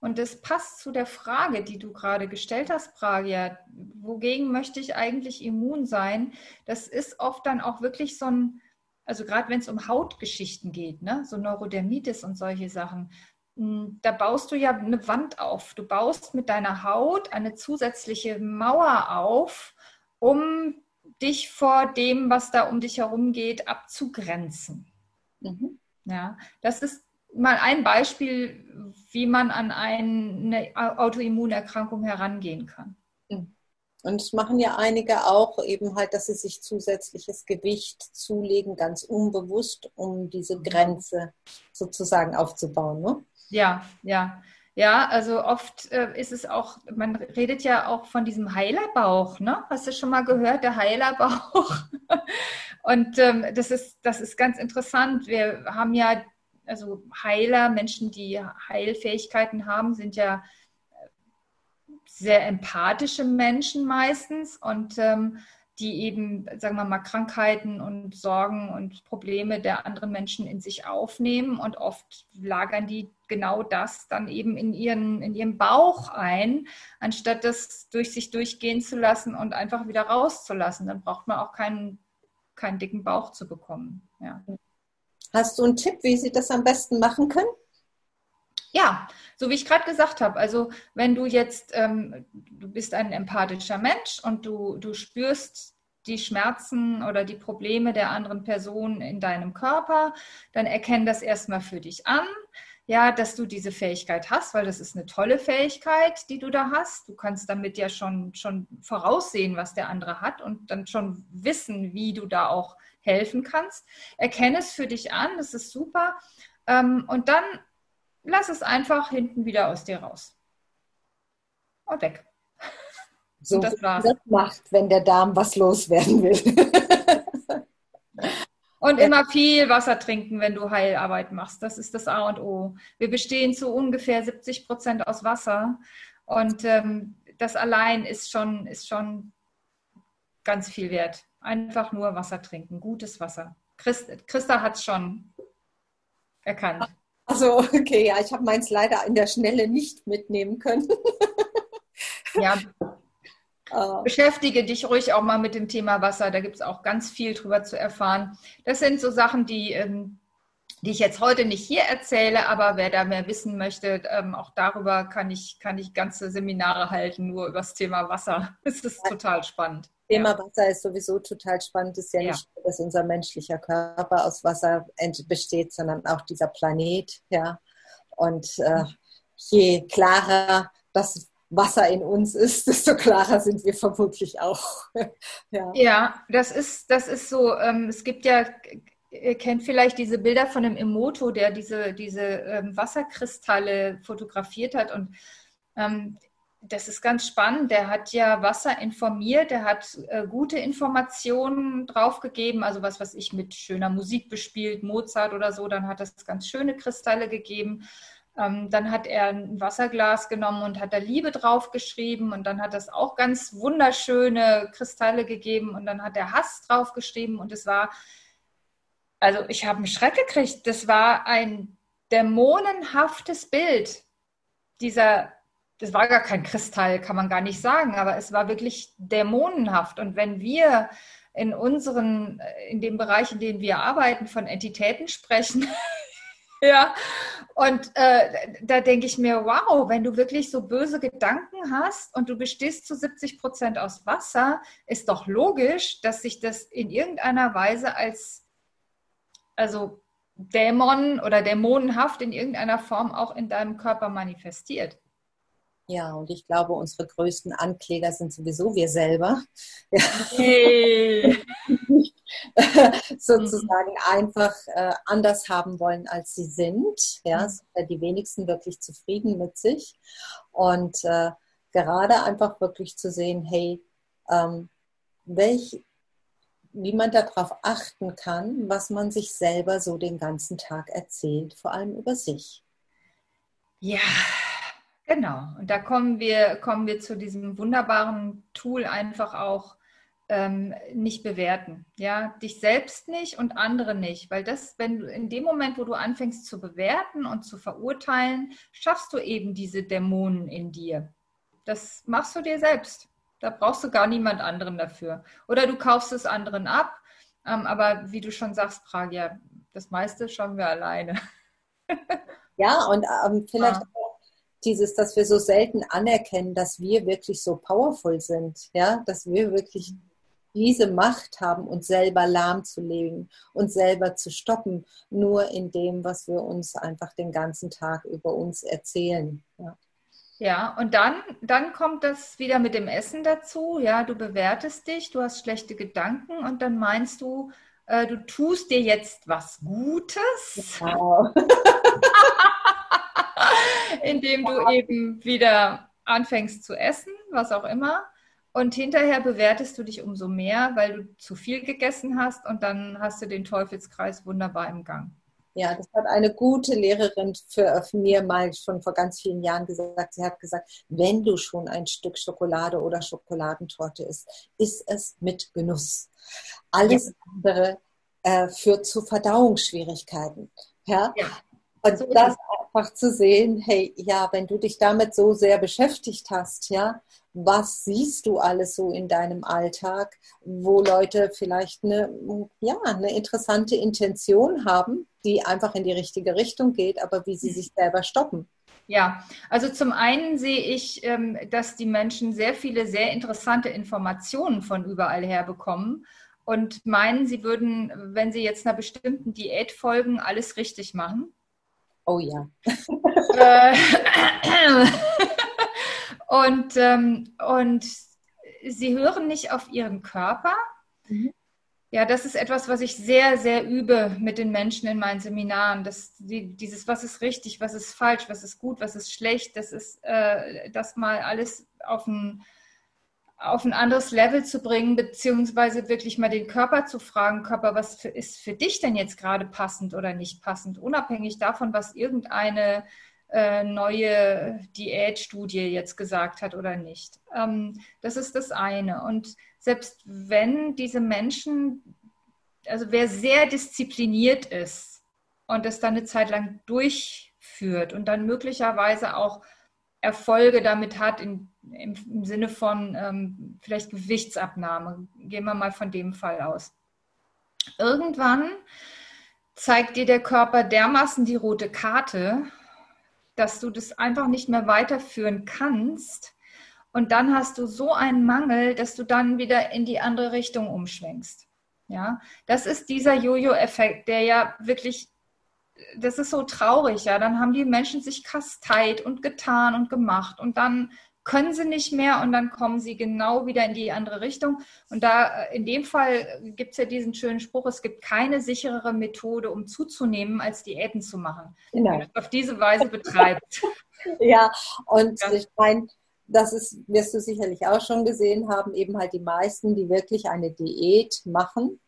Speaker 3: Und das passt zu der Frage, die du gerade gestellt hast, Pragia. Wogegen möchte ich eigentlich immun sein? Das ist oft dann auch wirklich so ein, also gerade wenn es um Hautgeschichten geht, ne? so Neurodermitis und solche Sachen, da baust du ja eine Wand auf. Du baust mit deiner Haut eine zusätzliche Mauer auf, um dich vor dem, was da um dich herum geht, abzugrenzen. Mhm. Ja, das ist mal ein Beispiel, wie man an eine Autoimmunerkrankung herangehen kann.
Speaker 2: Hm. Und es machen ja einige auch eben halt, dass sie sich zusätzliches Gewicht zulegen, ganz unbewusst, um diese Grenze sozusagen aufzubauen. Ne?
Speaker 3: Ja, ja. Ja, also oft äh, ist es auch, man redet ja auch von diesem Heilerbauch, ne? Hast du schon mal gehört, der Heilerbauch? Und ähm, das, ist, das ist ganz interessant. Wir haben ja also Heiler, Menschen, die Heilfähigkeiten haben, sind ja sehr empathische Menschen meistens und ähm, die eben, sagen wir mal, Krankheiten und Sorgen und Probleme der anderen Menschen in sich aufnehmen und oft lagern die genau das dann eben in ihren, in ihrem Bauch ein, anstatt das durch sich durchgehen zu lassen und einfach wieder rauszulassen. Dann braucht man auch keinen, keinen dicken Bauch zu bekommen. Ja.
Speaker 2: Hast du einen Tipp, wie Sie das am besten machen können?
Speaker 3: Ja, so wie ich gerade gesagt habe. Also wenn du jetzt, ähm, du bist ein empathischer Mensch und du, du spürst die Schmerzen oder die Probleme der anderen Person in deinem Körper, dann erkenn das erstmal für dich an. Ja, dass du diese Fähigkeit hast, weil das ist eine tolle Fähigkeit, die du da hast. Du kannst damit ja schon, schon voraussehen, was der andere hat und dann schon wissen, wie du da auch helfen kannst. Erkenne es für dich an, das ist super. Ähm, und dann lass es einfach hinten wieder aus dir raus. Und weg.
Speaker 2: So, und das war's. das macht, wenn der Darm was loswerden will.
Speaker 3: und immer viel Wasser trinken, wenn du Heilarbeit machst. Das ist das A und O. Wir bestehen zu ungefähr 70 Prozent aus Wasser. Und ähm, das allein ist schon, ist schon ganz viel wert. Einfach nur Wasser trinken, gutes Wasser. Christ, Christa hat es schon erkannt.
Speaker 2: Also, okay, ja, ich habe meins leider in der Schnelle nicht mitnehmen können.
Speaker 3: ja. Uh. Beschäftige dich ruhig auch mal mit dem Thema Wasser. Da gibt es auch ganz viel drüber zu erfahren. Das sind so Sachen, die, ähm, die ich jetzt heute nicht hier erzähle, aber wer da mehr wissen möchte, ähm, auch darüber kann ich, kann ich ganze Seminare halten, nur über das Thema Wasser. Es ist total spannend.
Speaker 2: Thema ja. Wasser ist sowieso total spannend. Es ist ja, ja, nicht nur, dass unser menschlicher Körper aus Wasser besteht, sondern auch dieser Planet. Ja. Und äh, je klarer das Wasser in uns ist, desto klarer sind wir vermutlich auch.
Speaker 3: ja. ja, das ist, das ist so. Ähm, es gibt ja, ihr kennt vielleicht diese Bilder von dem Emoto, der diese, diese ähm, Wasserkristalle fotografiert hat. Und ähm, das ist ganz spannend. Der hat ja Wasser informiert, der hat äh, gute Informationen draufgegeben, also was, was ich mit schöner Musik bespielt, Mozart oder so, dann hat das ganz schöne Kristalle gegeben. Ähm, dann hat er ein Wasserglas genommen und hat da Liebe draufgeschrieben und dann hat das auch ganz wunderschöne Kristalle gegeben und dann hat er Hass draufgeschrieben und es war, also ich habe einen Schreck gekriegt, das war ein dämonenhaftes Bild dieser, das war gar kein Kristall, kann man gar nicht sagen, aber es war wirklich dämonenhaft und wenn wir in unseren, in dem Bereich, in dem wir arbeiten, von Entitäten sprechen, Ja, und äh, da denke ich mir, wow, wenn du wirklich so böse Gedanken hast und du bestehst zu 70 Prozent aus Wasser, ist doch logisch, dass sich das in irgendeiner Weise als, also Dämon oder dämonenhaft in irgendeiner Form auch in deinem Körper manifestiert.
Speaker 2: Ja, und ich glaube, unsere größten Ankläger sind sowieso wir selber. Ja. Hey. sozusagen mhm. einfach äh, anders haben wollen, als sie sind. Ja, mhm. sind ja die wenigsten wirklich zufrieden mit sich. Und äh, gerade einfach wirklich zu sehen, hey, ähm, welch, wie man darauf achten kann, was man sich selber so den ganzen Tag erzählt, vor allem über sich.
Speaker 3: Ja, genau. Und da kommen wir, kommen wir zu diesem wunderbaren Tool einfach auch ähm, nicht bewerten. Ja, dich selbst nicht und andere nicht, weil das, wenn du in dem Moment, wo du anfängst zu bewerten und zu verurteilen, schaffst du eben diese Dämonen in dir. Das machst du dir selbst. Da brauchst du gar niemand anderen dafür. Oder du kaufst es anderen ab. Ähm, aber wie du schon sagst, Pragia, das meiste schaffen wir alleine.
Speaker 2: ja, und ähm, vielleicht ja. Dieses, dass wir so selten anerkennen, dass wir wirklich so powerful sind, ja, dass wir wirklich diese Macht haben, uns selber lahmzulegen, uns selber zu stoppen, nur in dem, was wir uns einfach den ganzen Tag über uns erzählen.
Speaker 3: Ja. Ja, und dann, dann kommt das wieder mit dem Essen dazu. Ja, du bewertest dich, du hast schlechte Gedanken und dann meinst du, äh, du tust dir jetzt was Gutes. Wow. indem du eben wieder anfängst zu essen, was auch immer. Und hinterher bewertest du dich umso mehr, weil du zu viel gegessen hast und dann hast du den Teufelskreis wunderbar im Gang.
Speaker 2: Ja, das hat eine gute Lehrerin für, für mir mal schon vor ganz vielen Jahren gesagt. Sie hat gesagt, wenn du schon ein Stück Schokolade oder Schokoladentorte isst, isst es mit Genuss. Alles ja. andere äh, führt zu Verdauungsschwierigkeiten. Ja? ja. Und so das einfach zu sehen, hey, ja, wenn du dich damit so sehr beschäftigt hast, ja, was siehst du alles so in deinem Alltag, wo Leute vielleicht eine, ja, eine interessante Intention haben, die einfach in die richtige Richtung geht, aber wie sie sich selber stoppen.
Speaker 3: Ja, also zum einen sehe ich, ähm, dass die Menschen sehr viele sehr interessante Informationen von überall her bekommen und meinen, sie würden, wenn sie jetzt einer bestimmten Diät folgen, alles richtig machen.
Speaker 2: Oh ja.
Speaker 3: Äh, Und, ähm, und sie hören nicht auf ihren Körper. Mhm. Ja, das ist etwas, was ich sehr, sehr übe mit den Menschen in meinen Seminaren. Das, die, dieses, was ist richtig, was ist falsch, was ist gut, was ist schlecht, das ist, äh, das mal alles auf ein, auf ein anderes Level zu bringen, beziehungsweise wirklich mal den Körper zu fragen, Körper, was für, ist für dich denn jetzt gerade passend oder nicht passend, unabhängig davon, was irgendeine äh, neue Diätstudie jetzt gesagt hat oder nicht. Ähm, das ist das eine. Und selbst wenn diese Menschen, also wer sehr diszipliniert ist und das dann eine Zeit lang durchführt und dann möglicherweise auch Erfolge damit hat in, im, im Sinne von ähm, vielleicht Gewichtsabnahme, gehen wir mal von dem Fall aus. Irgendwann zeigt dir der Körper dermaßen die rote Karte, dass du das einfach nicht mehr weiterführen kannst Und dann hast du so einen Mangel, dass du dann wieder in die andere Richtung umschwenkst. Ja, das ist dieser Jojo-Effekt, der ja wirklich, das ist so traurig, ja. Dann haben die Menschen sich kasteit und getan und gemacht und dann können sie nicht mehr und dann kommen sie genau wieder in die andere Richtung. Und da in dem Fall gibt es ja diesen schönen Spruch, es gibt keine sicherere Methode, um zuzunehmen, als Diäten zu machen. Genau. Wenn du es auf diese Weise betreibst.
Speaker 2: ja, und ja. ich meine, das ist, wirst du sicherlich auch schon gesehen haben, eben halt die meisten, die wirklich eine Diät machen,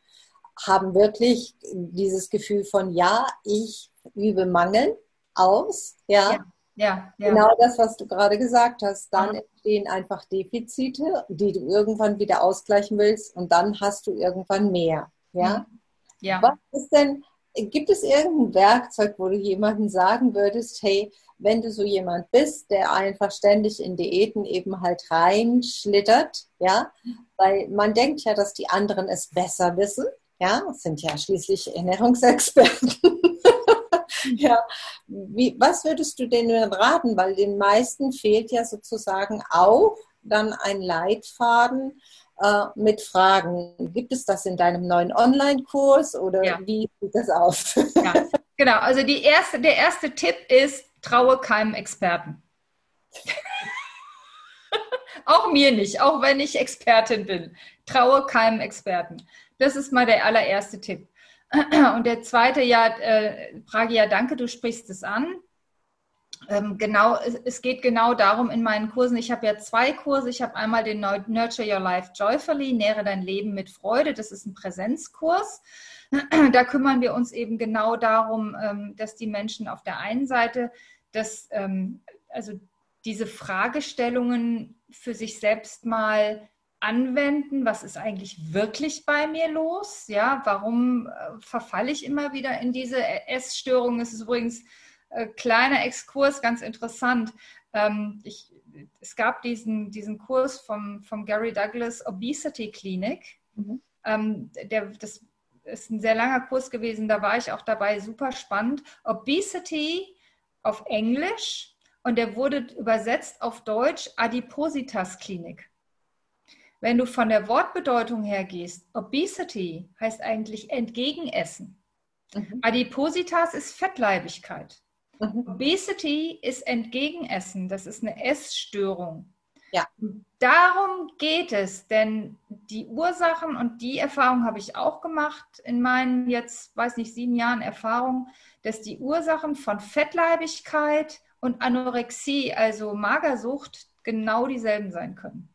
Speaker 2: haben wirklich dieses Gefühl von, ja, ich übe Mangel aus, ja. ja. Ja, ja. Genau das, was du gerade gesagt hast. Dann ja. entstehen einfach Defizite, die du irgendwann wieder ausgleichen willst und dann hast du irgendwann mehr. Ja. Mhm. ja. Was ist denn, gibt es irgendein Werkzeug, wo du jemandem sagen würdest, hey, wenn du so jemand bist, der einfach ständig in Diäten eben halt reinschlittert, ja, weil man denkt ja, dass die anderen es besser wissen, ja, sind ja schließlich Ernährungsexperten. ja, wie, was würdest du denen raten? Weil den meisten fehlt ja sozusagen auch dann ein Leitfaden äh, mit Fragen. Gibt es das in deinem neuen Online-Kurs oder ja. wie sieht das aus?
Speaker 3: Ja, genau. Also die erste, der erste Tipp ist, traue keinem Experten. auch mir nicht, auch wenn ich Expertin bin. Traue keinem Experten. Das ist mal der allererste Tipp. Und der zweite, ja, äh, Pragi, danke, du sprichst es an. Ähm, genau, es, es, geht genau darum in meinen Kursen. Ich habe ja zwei Kurse. Ich habe einmal den Nurture Your Life Joyfully, nähre dein Leben mit Freude. Das ist ein Präsenzkurs. Da kümmern wir uns eben genau darum, ähm, dass die Menschen auf der einen Seite das, ähm, also diese Fragestellungen für sich selbst mal anwenden, was ist eigentlich wirklich bei mir los? Ja, warum äh, verfalle ich immer wieder in diese Essstörung? Es ist übrigens äh, kleiner Exkurs, ganz interessant. Ähm, ich, es gab diesen, diesen Kurs vom, vom Gary Douglas Obesity Clinic. Mhm. Ähm, der, das ist ein sehr langer Kurs gewesen, da war ich auch dabei, super spannend. Obesity auf Englisch und der wurde übersetzt auf Deutsch Adipositas Klinik. Wenn du von der Wortbedeutung her gehst, Obesity heißt eigentlich entgegenessen. Mhm. Adipositas ist Fettleibigkeit. Mhm. Obesity ist entgegenessen. Das ist eine Essstörung. Ja. Darum geht es, denn die Ursachen und die Erfahrung habe ich auch gemacht in meinen jetzt, weiß nicht, sieben Jahren Erfahrung, dass die Ursachen von Fettleibigkeit und Anorexie, also Magersucht, genau dieselben sein können.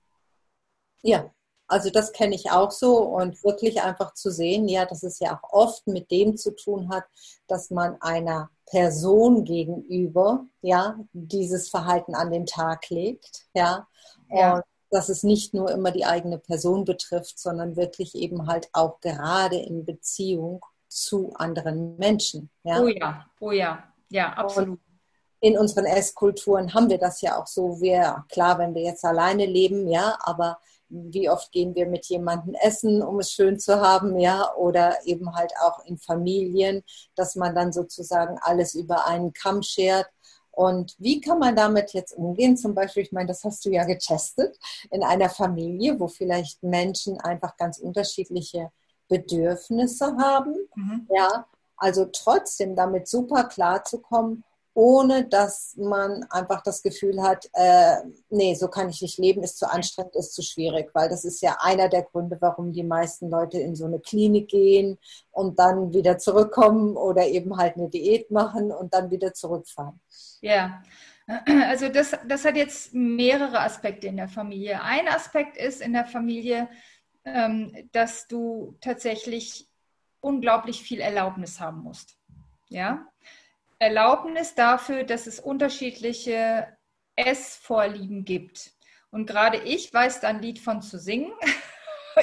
Speaker 2: Ja, also das kenne ich auch so und wirklich einfach zu sehen, ja, dass es ja auch oft mit dem zu tun hat, dass man einer Person gegenüber, ja, dieses Verhalten an den Tag legt, ja, ja. und dass es nicht nur immer die eigene Person betrifft, sondern wirklich eben halt auch gerade in Beziehung zu anderen Menschen. Ja?
Speaker 3: Oh ja, oh ja, ja, absolut. Und
Speaker 2: in unseren Esskulturen haben wir das ja auch so. Wir, klar, wenn wir jetzt alleine leben, ja, aber wie oft gehen wir mit jemandem essen, um es schön zu haben, ja, oder eben halt auch in Familien, dass man dann sozusagen alles über einen Kamm schert. Und wie kann man damit jetzt umgehen? Zum Beispiel, ich meine, das hast du ja getestet in einer Familie, wo vielleicht Menschen einfach ganz unterschiedliche Bedürfnisse haben. Mhm. Ja, also trotzdem damit super klar zu kommen ohne dass man einfach das Gefühl hat, äh, nee, so kann ich nicht leben, ist zu anstrengend, ist zu schwierig, weil das ist ja einer der Gründe, warum die meisten Leute in so eine Klinik gehen und dann wieder zurückkommen oder eben halt eine Diät machen und dann wieder zurückfahren.
Speaker 3: Ja. Also das, das hat jetzt mehrere Aspekte in der Familie. Ein Aspekt ist in der Familie, ähm, dass du tatsächlich unglaublich viel Erlaubnis haben musst. Ja, Erlaubnis dafür, dass es unterschiedliche Essvorlieben gibt. Und gerade ich weiß da ein Lied von zu singen.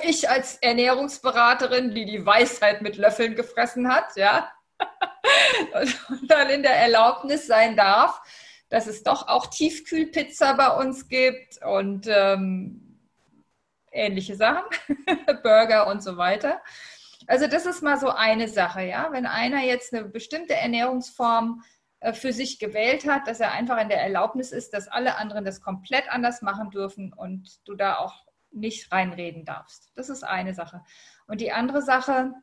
Speaker 3: Ich als Ernährungsberaterin, die die Weisheit mit Löffeln gefressen hat, ja, und dann in der Erlaubnis sein darf, dass es doch auch Tiefkühlpizza bei uns gibt und ähm, ähnliche Sachen, Burger und so weiter. Also das ist mal so eine Sache, ja. Wenn einer jetzt eine bestimmte Ernährungsform äh, für sich gewählt hat, dass er einfach in der Erlaubnis ist, dass alle anderen das komplett anders machen dürfen und du da auch nicht reinreden darfst. Das ist eine Sache. Und die andere Sache,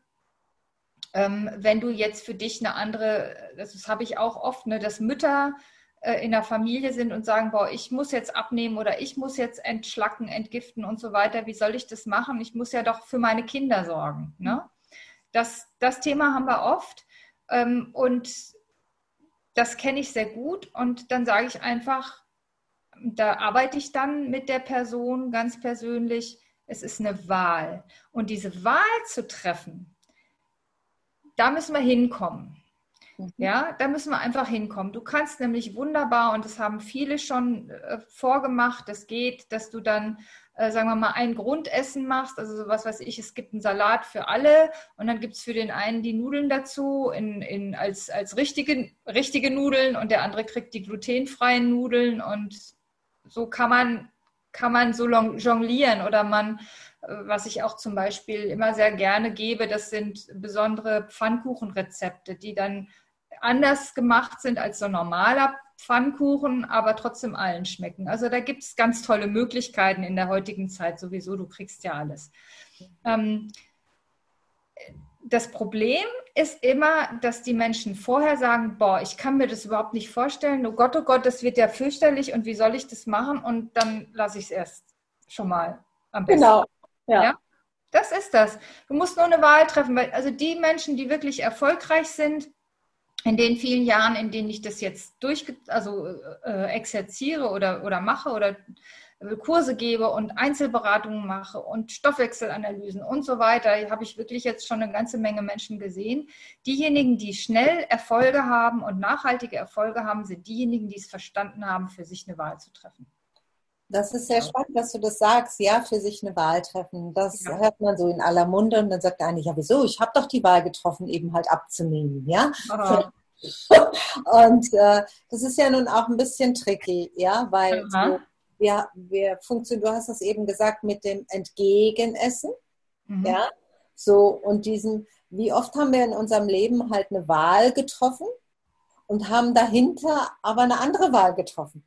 Speaker 3: ähm, wenn du jetzt für dich eine andere, das habe ich auch oft, ne, dass Mütter äh, in der Familie sind und sagen, boah, ich muss jetzt abnehmen oder ich muss jetzt entschlacken, entgiften und so weiter. Wie soll ich das machen? Ich muss ja doch für meine Kinder sorgen. Ne? Das, das Thema haben wir oft ähm, und das kenne ich sehr gut und dann sage ich einfach, da arbeite ich dann mit der Person ganz persönlich, es ist eine Wahl. Und diese Wahl zu treffen, da müssen wir hinkommen. Mhm. Ja, da müssen wir einfach hinkommen. Du kannst nämlich wunderbar, und das haben viele schon äh, vorgemacht, das geht, dass du dann, äh, sagen wir mal, ein Grundessen machst, also was weiß ich, es gibt einen Salat für alle und dann gibt es für den einen die Nudeln dazu in, in, als, als richtige, richtige Nudeln und der andere kriegt die glutenfreien Nudeln und so kann man, kann man so jonglieren oder man was ich auch zum Beispiel immer sehr gerne gebe, das sind besondere Pfannkuchenrezepte, die dann anders gemacht sind als so normaler Pfannkuchen, aber trotzdem allen schmecken. Also da gibt es ganz tolle Möglichkeiten in der heutigen Zeit sowieso. Du kriegst ja alles. Ähm, das Problem ist immer, dass die Menschen vorher sagen, boah, ich kann mir das überhaupt nicht vorstellen. Oh Gott, oh Gott, das wird ja fürchterlich und wie soll ich das machen? Und dann lasse ich es erst schon mal am besten. Genau. Ja. ja. Das ist das. Du musst nur eine Wahl treffen, weil also die Menschen, die wirklich erfolgreich sind, in den vielen Jahren, in denen ich das jetzt durch, also äh, exerziere oder, oder mache oder Kurse gebe und Einzelberatungen mache und Stoffwechselanalysen und so weiter, habe ich wirklich jetzt schon eine ganze Menge Menschen gesehen. Diejenigen, die schnell Erfolge haben und nachhaltige Erfolge haben, sind diejenigen, die es verstanden haben, für sich eine Wahl zu treffen.
Speaker 2: Das ist sehr spannend, dass du das sagst, ja, für sich eine Wahl treffen. Das ja. hört man so in aller Munde und dann sagt der eine, ja, wieso? Ich habe doch die Wahl getroffen, eben halt abzunehmen, ja. und äh, das ist ja nun auch ein bisschen tricky, ja, weil so, wir, wir funktionieren, du hast das eben gesagt, mit dem Entgegenessen, mhm. ja, so und diesen, wie oft haben wir in unserem Leben halt eine Wahl getroffen und haben dahinter aber eine andere Wahl getroffen.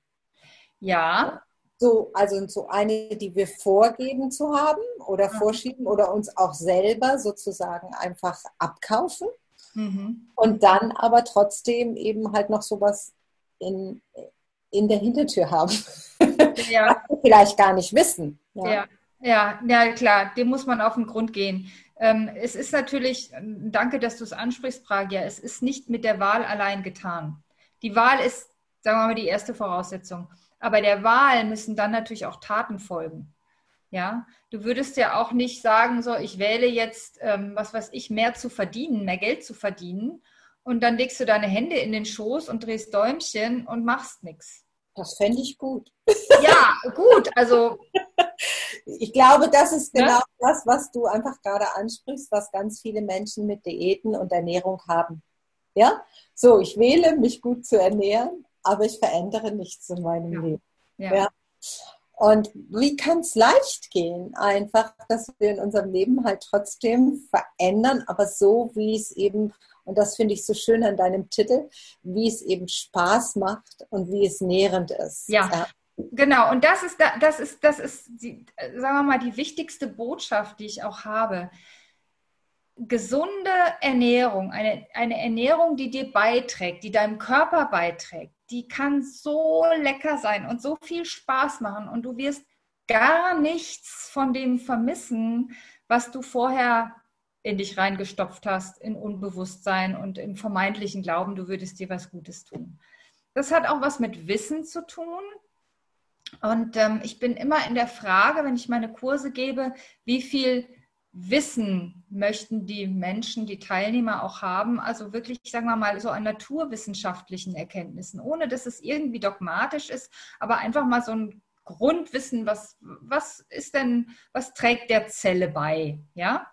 Speaker 3: Ja.
Speaker 2: So, also so eine, die wir vorgeben zu haben oder mhm. vorschieben oder uns auch selber sozusagen einfach abkaufen. Mhm. Und dann aber trotzdem eben halt noch sowas in, in der Hintertür haben. Ja. Was wir vielleicht gar nicht wissen.
Speaker 3: Ja. ja. Ja, ja, klar, dem muss man auf den Grund gehen. Ähm, es ist natürlich, danke, dass du es ansprichst, Pragia, es ist nicht mit der Wahl allein getan. Die Wahl ist, sagen wir mal, die erste Voraussetzung. Aber der Wahl müssen dann natürlich auch Taten folgen. Ja, du würdest ja auch nicht sagen, so, ich wähle jetzt, ähm, was weiß ich, mehr zu verdienen, mehr Geld zu verdienen. Und dann legst du deine Hände in den Schoß und drehst Däumchen und machst nichts.
Speaker 2: Das fände ich gut.
Speaker 3: Ja, gut. Also.
Speaker 2: Ich glaube, das ist genau ja? das, was du einfach gerade ansprichst, was ganz viele Menschen mit Diäten und Ernährung haben. Ja, so, ich wähle, mich gut zu ernähren, aber ich verändere nichts in meinem ja. Leben. Ja. ja. Und wie kann es leicht gehen, einfach, dass wir in unserem Leben halt trotzdem verändern, aber so, wie es eben, und das finde ich so schön an deinem Titel, wie es eben Spaß macht und wie es nährend ist.
Speaker 3: Ja. ja. Genau, und das ist, das ist, das ist, die, sagen wir mal, die wichtigste Botschaft, die ich auch habe gesunde Ernährung, eine, eine Ernährung, die dir beiträgt, die deinem Körper beiträgt, die kann so lecker sein und so viel Spaß machen und du wirst gar nichts von dem vermissen, was du vorher in dich reingestopft hast, in Unbewusstsein und im vermeintlichen Glauben, du würdest dir was Gutes tun. Das hat auch was mit Wissen zu tun. Und ähm, ich bin immer in der Frage, wenn ich meine Kurse gebe, wie viel Wissen möchten die Menschen, die Teilnehmer auch haben, also wirklich, sagen wir mal, so an naturwissenschaftlichen Erkenntnissen, ohne dass es irgendwie dogmatisch ist, aber einfach mal so ein Grundwissen, was, was ist denn, was trägt der Zelle bei, ja?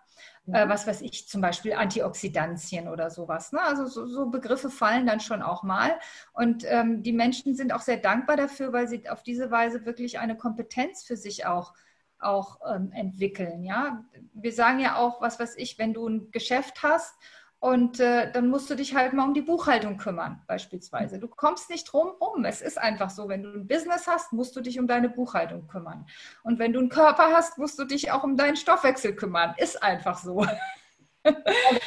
Speaker 3: Mhm. Äh, was weiß ich, zum Beispiel Antioxidantien oder sowas. Ne? Also so, so, Begriffe fallen dann schon auch mal. Und ähm, die Menschen sind auch sehr dankbar dafür, weil sie auf diese Weise wirklich eine Kompetenz für sich auch auch ähm, entwickeln. Ja, wir sagen ja auch, was weiß ich, wenn du ein Geschäft hast Und äh, dann musst du dich halt mal um die Buchhaltung kümmern, beispielsweise. Du kommst nicht drum um. Es ist einfach so, wenn du ein Business hast, musst du dich um deine Buchhaltung kümmern. Und wenn du einen Körper hast, musst du dich auch um deinen Stoffwechsel kümmern. Ist einfach so.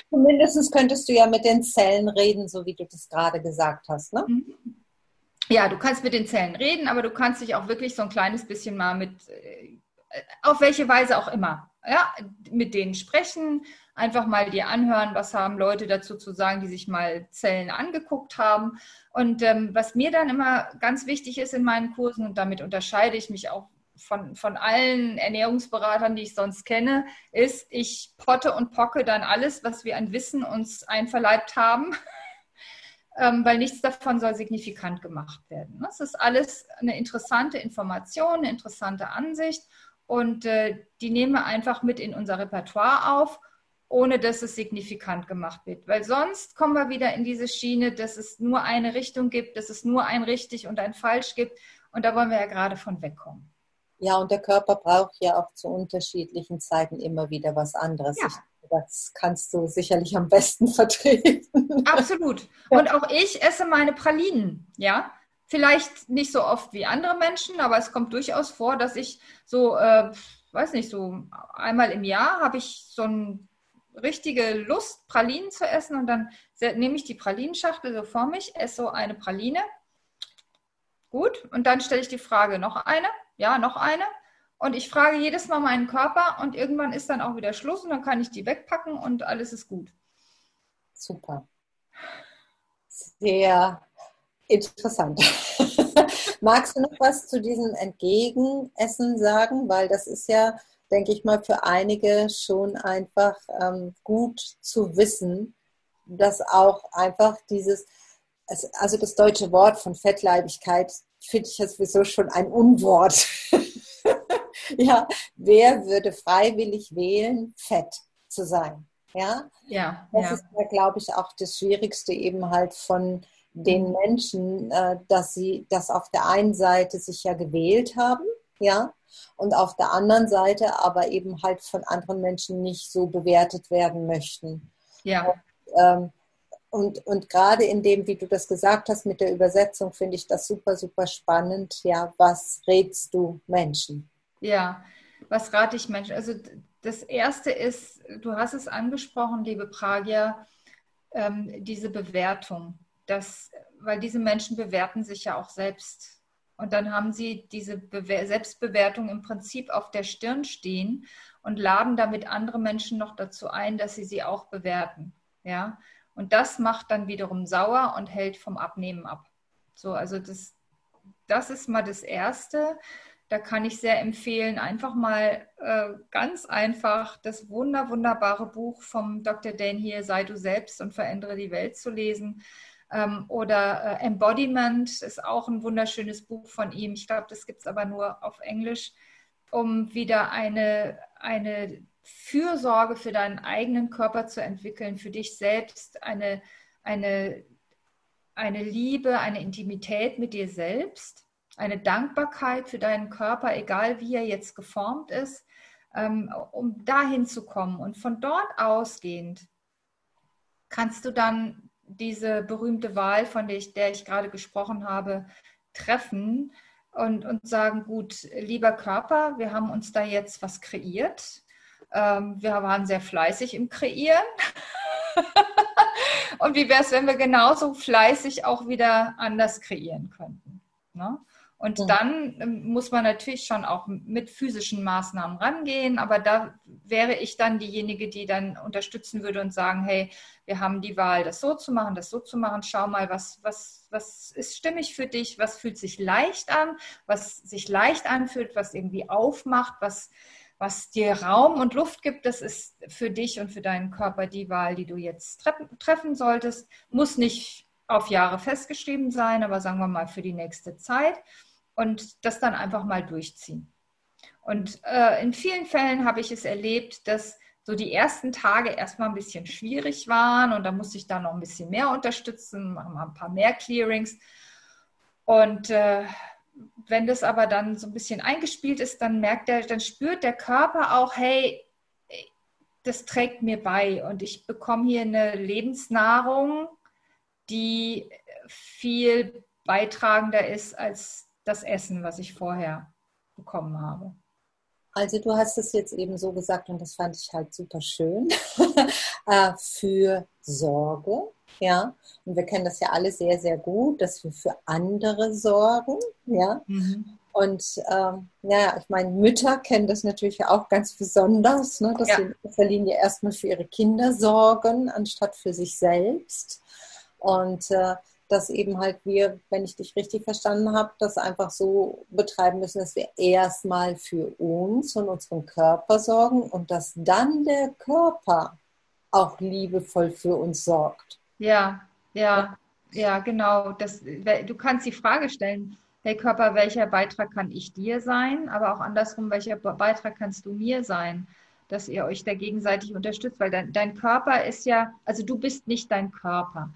Speaker 2: zumindest könntest du ja mit den Zellen reden, so wie du das gerade gesagt hast. Ne? Mhm.
Speaker 3: Ja, du kannst mit den Zellen reden, aber du kannst dich auch wirklich so ein kleines bisschen mal mit, äh, auf welche Weise auch immer, ja, mit denen sprechen, einfach mal dir anhören, was haben Leute dazu zu sagen, die sich mal Zellen angeguckt haben. Und ähm, was mir dann immer ganz wichtig ist in meinen Kursen, und damit unterscheide ich mich auch von, von allen Ernährungsberatern, die ich sonst kenne, ist, ich potte und pocke dann alles, was wir an Wissen uns einverleibt haben, ähm, weil nichts davon soll signifikant gemacht werden. Das ist alles eine interessante Information, eine interessante Ansicht und äh, die nehmen wir einfach mit in unser Repertoire auf ohne dass es signifikant gemacht wird. Weil sonst kommen wir wieder in diese Schiene, dass es nur eine Richtung gibt, dass es nur ein richtig und ein falsch gibt. Und da wollen wir ja gerade von wegkommen.
Speaker 2: Ja, und der Körper braucht ja auch zu unterschiedlichen Zeiten immer wieder was anderes. Ja. das kannst du sicherlich am besten vertreten.
Speaker 3: Absolut. Und auch ich esse meine Pralinen, ja. Vielleicht nicht so oft wie andere Menschen, aber es kommt durchaus vor, dass ich so, äh, weiß nicht, so einmal im Jahr habe ich so ein richtige Lust, Pralinen zu essen und dann nehme ich die Pralinenschachtel so vor mich, esse so eine Praline. Gut, und dann stelle ich die Frage, noch eine? Ja, noch eine. Und ich frage jedes Mal meinen Körper und irgendwann ist dann auch wieder Schluss und dann kann ich die wegpacken und alles ist gut.
Speaker 2: Super. Sehr interessant. Magst du noch was zu diesem Entgegenessen sagen? Weil das ist ja denke ich mal, für einige schon einfach ähm, gut zu wissen, dass auch einfach dieses, also das deutsche Wort von Fettleibigkeit finde ich ja sowieso schon ein Unwort. ja, wer würde freiwillig wählen, fett zu sein? Ja,
Speaker 3: ja
Speaker 2: das
Speaker 3: ja.
Speaker 2: ist ja, glaube ich, auch das Schwierigste eben halt von den. Menschen, äh, dass sie das auf der einen Seite sich ja gewählt haben, ja, und auf der anderen Seite aber eben halt von anderen Menschen nicht so bewertet werden möchten.
Speaker 3: Ja.
Speaker 2: Und, ähm, und, und gerade in dem, wie du das gesagt hast mit der Übersetzung, finde ich das super, super spannend. Ja, was rätst du Menschen?
Speaker 3: Ja, was rate ich Menschen? Also das Erste ist, du hast es angesprochen, liebe Pragia, ähm, diese Bewertung. Das, weil diese Menschen bewerten sich ja auch selbst und dann haben sie diese Bewer Selbstbewertung im Prinzip auf der Stirn stehen und laden damit andere Menschen noch dazu ein, dass sie sie auch bewerten. Ja? Und das macht dann wiederum sauer und hält vom Abnehmen ab. So, also das, das ist mal das Erste. Da kann ich sehr empfehlen, einfach mal äh, ganz einfach das wunder, wunderbare Buch vom Dr. Dan hier, Sei du selbst und verändere die Welt zu lesen. Ähm, oder äh, Embodiment ist auch ein wunderschönes Buch von ihm. Ich glaube, das gibt es aber nur auf Englisch, um wieder eine, eine Fürsorge für deinen eigenen Körper zu entwickeln, für dich selbst, eine, eine, eine Liebe, eine Intimität mit dir selbst, eine Dankbarkeit für deinen Körper, egal wie er jetzt geformt ist, ähm, um dahin zu kommen. Und von dort ausgehend kannst du dann diese berühmte Wahl, von der ich, der ich gerade gesprochen habe, treffen und, und sagen, gut, lieber Körper, wir haben uns da jetzt was kreiert. Ähm, wir waren sehr fleißig im Kreieren. und wie wäre es, wenn wir genauso fleißig auch wieder anders kreieren könnten? Ne? Und ja. dann ähm, muss man natürlich schon auch mit physischen Maßnahmen rangehen, aber da wäre ich dann diejenige, die dann unterstützen würde und sagen, hey, wir haben die Wahl, das so zu machen, das so zu machen. Schau mal, was, was, was ist stimmig für dich, was fühlt sich leicht an, was sich leicht anfühlt, was irgendwie aufmacht, was, was dir Raum und Luft gibt, das ist für dich und für deinen Körper die Wahl, die du jetzt treffen solltest. Muss nicht auf Jahre festgeschrieben sein, aber sagen wir mal für die nächste Zeit und das dann einfach mal durchziehen. Und äh, in vielen Fällen habe ich es erlebt, dass so die ersten Tage erstmal ein bisschen schwierig waren und da musste ich dann noch ein bisschen mehr unterstützen, machen wir ein paar mehr Clearings. Und äh, wenn das aber dann so ein bisschen eingespielt ist, dann merkt er, dann spürt der Körper auch, hey, das trägt mir bei und ich bekomme hier eine Lebensnahrung, die viel beitragender ist als das Essen, was ich vorher bekommen habe.
Speaker 2: Also du hast es jetzt eben so gesagt und das fand ich halt super schön. Äh, für Sorge, ja. Und wir kennen das ja alle sehr, sehr gut, dass wir für andere sorgen, ja. Mhm. Und ähm, ja, ich meine, Mütter kennen das natürlich auch ganz besonders, ne, dass ja. sie in erster Linie erstmal für ihre Kinder sorgen, anstatt für sich selbst. Und äh, dass eben halt wir, wenn ich dich richtig verstanden habe, das einfach so betreiben müssen, dass wir erstmal für uns und unseren Körper sorgen und dass dann der Körper auch liebevoll für uns sorgt.
Speaker 3: Ja, ja, ja, genau. Das, du kannst die Frage stellen, hey Körper, welcher Beitrag kann ich dir sein? Aber auch andersrum, welcher Beitrag kannst du mir sein? Dass ihr euch da gegenseitig unterstützt, weil dein, dein Körper ist ja, also du bist nicht dein Körper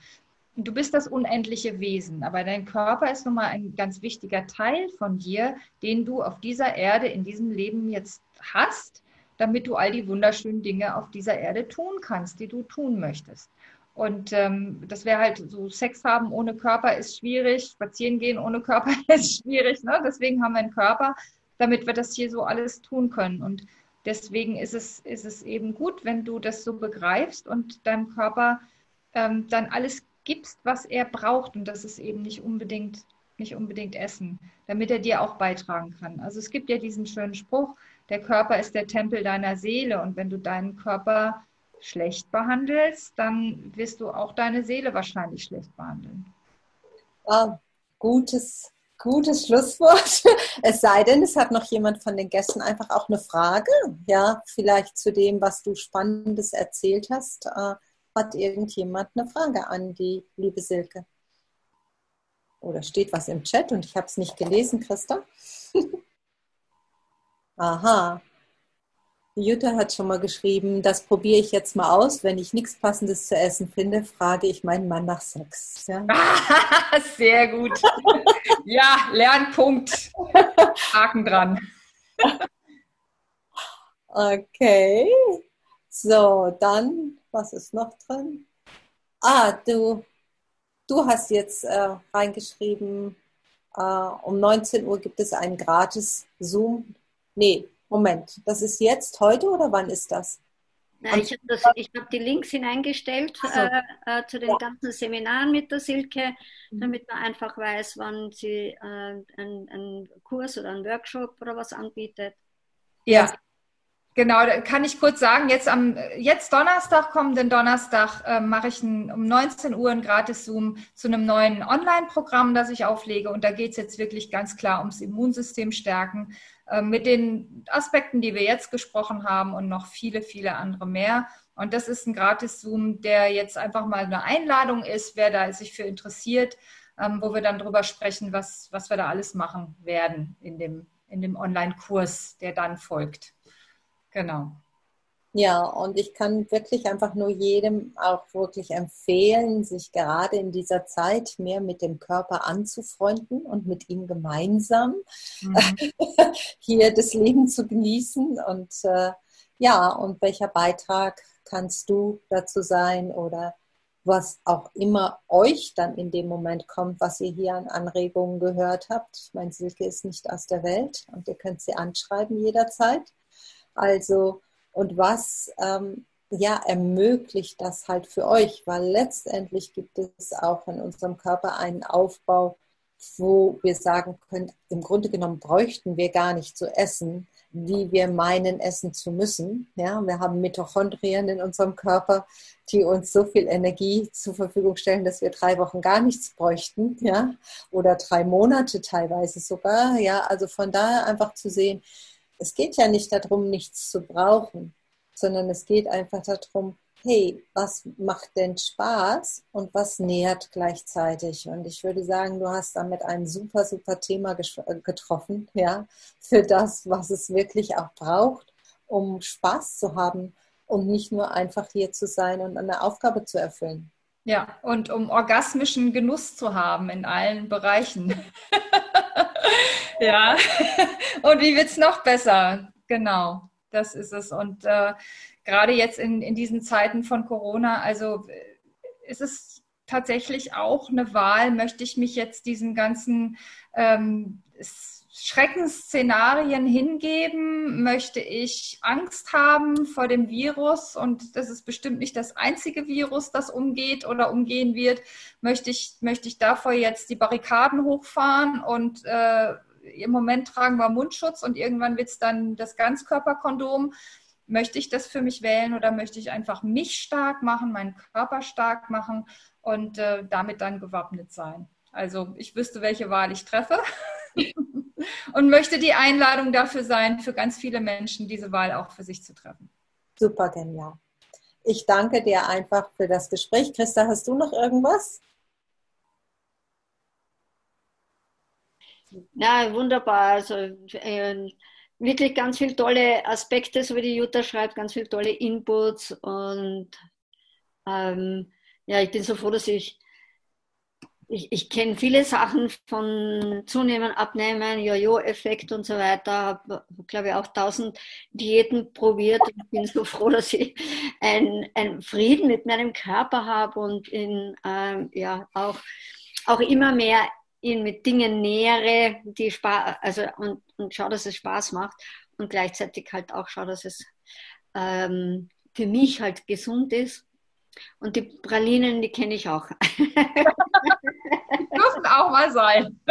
Speaker 3: du bist das unendliche Wesen, aber dein Körper ist nun mal ein ganz wichtiger Teil von dir, den du auf dieser Erde in diesem Leben jetzt hast, damit du all die wunderschönen Dinge auf dieser Erde tun kannst, die du tun möchtest. Und ähm, das wäre halt so, Sex haben ohne Körper ist schwierig, spazieren gehen ohne Körper ist schwierig. Ne? Deswegen haben wir einen Körper, damit wir das hier so alles tun können. Und deswegen ist es, ist es eben gut, wenn du das so begreifst und deinem Körper ähm, dann alles gibst, was er braucht. Und das ist eben nicht unbedingt, nicht unbedingt Essen, damit er dir auch beitragen kann. Also es gibt ja diesen schönen Spruch, der Körper ist der Tempel deiner Seele. Und wenn du deinen Körper schlecht behandelst, dann wirst du auch deine Seele wahrscheinlich schlecht behandeln.
Speaker 2: Ah, gutes, gutes Schlusswort. Es sei denn, es hat noch jemand von den Gästen einfach auch eine Frage, ja, vielleicht zu dem, was du Spannendes erzählt hast. Hat irgendjemand eine Frage an die liebe Silke? Oder steht was im Chat und ich habe es nicht gelesen, Christa? Aha. Jutta hat schon mal geschrieben, das probiere ich jetzt mal aus. Wenn ich nichts Passendes zu essen finde, frage ich meinen Mann nach Sex.
Speaker 3: Ja? Sehr gut. ja, Lernpunkt. Haken dran.
Speaker 2: okay. So, dann was ist noch drin? Ah, du, du hast jetzt äh, reingeschrieben, äh, um 19 Uhr gibt es einen gratis Zoom. Nee, Moment, das ist jetzt heute oder wann ist das?
Speaker 1: Nein, ich habe hab die Links hineingestellt so. äh, äh, zu den ja. ganzen Seminaren mit der Silke, mhm. damit man einfach weiß, wann sie äh, einen, einen Kurs oder einen Workshop oder was anbietet.
Speaker 3: Ja, Genau, kann ich kurz sagen, jetzt am jetzt Donnerstag, kommenden Donnerstag, äh, mache ich ein, um 19 Uhr ein Gratis-Zoom zu einem neuen Online-Programm, das ich auflege. Und da geht es jetzt wirklich ganz klar ums Immunsystem stärken, äh, mit den Aspekten, die wir jetzt gesprochen haben und noch viele, viele andere mehr. Und das ist ein Gratis-Zoom, der jetzt einfach mal eine Einladung ist, wer da sich für interessiert, ähm, wo wir dann drüber sprechen, was, was wir da alles machen werden in dem, in dem Online-Kurs, der dann folgt. Genau.
Speaker 2: Ja, und ich kann wirklich einfach nur jedem auch wirklich empfehlen, sich gerade in dieser Zeit mehr mit dem Körper anzufreunden und mit ihm gemeinsam mhm. hier das Leben zu genießen. Und äh, ja, und welcher Beitrag kannst du dazu sein oder was auch immer euch dann in dem Moment kommt, was ihr hier an Anregungen gehört habt. Ich meine, Silke ist nicht aus der Welt und ihr könnt sie anschreiben jederzeit. Also, und was ähm, ja ermöglicht das halt für euch, weil letztendlich gibt es auch in unserem Körper einen Aufbau, wo wir sagen können, im Grunde genommen bräuchten wir gar nicht zu essen, wie wir meinen, essen zu müssen. Ja, wir haben Mitochondrien in unserem Körper, die uns so viel Energie zur Verfügung stellen, dass wir drei Wochen gar nichts bräuchten, ja, oder drei Monate teilweise sogar. Ja, also von daher einfach zu sehen, es geht ja nicht darum, nichts zu brauchen, sondern es geht einfach darum, hey, was macht denn Spaß und was nährt gleichzeitig? Und ich würde sagen, du hast damit ein super, super Thema äh, getroffen, ja, für das, was es wirklich auch braucht, um Spaß zu haben und nicht nur einfach hier zu sein und eine Aufgabe zu erfüllen.
Speaker 3: Ja, und um orgasmischen Genuss zu haben in allen Bereichen. ja. Und wie wird es noch besser? Genau, das ist es. Und äh, gerade jetzt in, in diesen Zeiten von Corona, also ist es tatsächlich auch eine Wahl, möchte ich mich jetzt diesen ganzen ähm, Schreckensszenarien hingeben? Möchte ich Angst haben vor dem Virus? Und das ist bestimmt nicht das einzige Virus, das umgeht oder umgehen wird. Möchte ich, möchte ich davor jetzt die Barrikaden hochfahren? Und äh, im Moment tragen wir Mundschutz und irgendwann wird es dann das Ganzkörperkondom. Möchte ich das für mich wählen oder möchte ich einfach mich stark machen, meinen Körper stark machen und äh, damit dann gewappnet sein? Also ich wüsste, welche Wahl ich treffe. und möchte die Einladung dafür sein, für ganz viele Menschen diese Wahl auch für sich zu treffen.
Speaker 2: Super genial. Ich danke dir einfach für das Gespräch. Christa, hast du noch irgendwas?
Speaker 1: Ja, wunderbar. Also äh, wirklich ganz viele tolle Aspekte, so wie die Jutta schreibt, ganz viele tolle Inputs und ähm, ja, ich bin so froh, dass ich ich, ich kenne viele Sachen von Zunehmen, Abnehmen, Jojo-Effekt und so weiter. Habe, glaube ich, auch tausend Diäten probiert und bin so froh, dass ich einen Frieden mit meinem Körper habe und in, ähm, ja, auch, auch immer mehr ihn mit Dingen nähere, die Spaß, also und, und schau, dass es Spaß macht und gleichzeitig halt auch schau, dass es ähm, für mich halt gesund ist. Und die Pralinen, die kenne ich auch.
Speaker 3: Auch mal sein.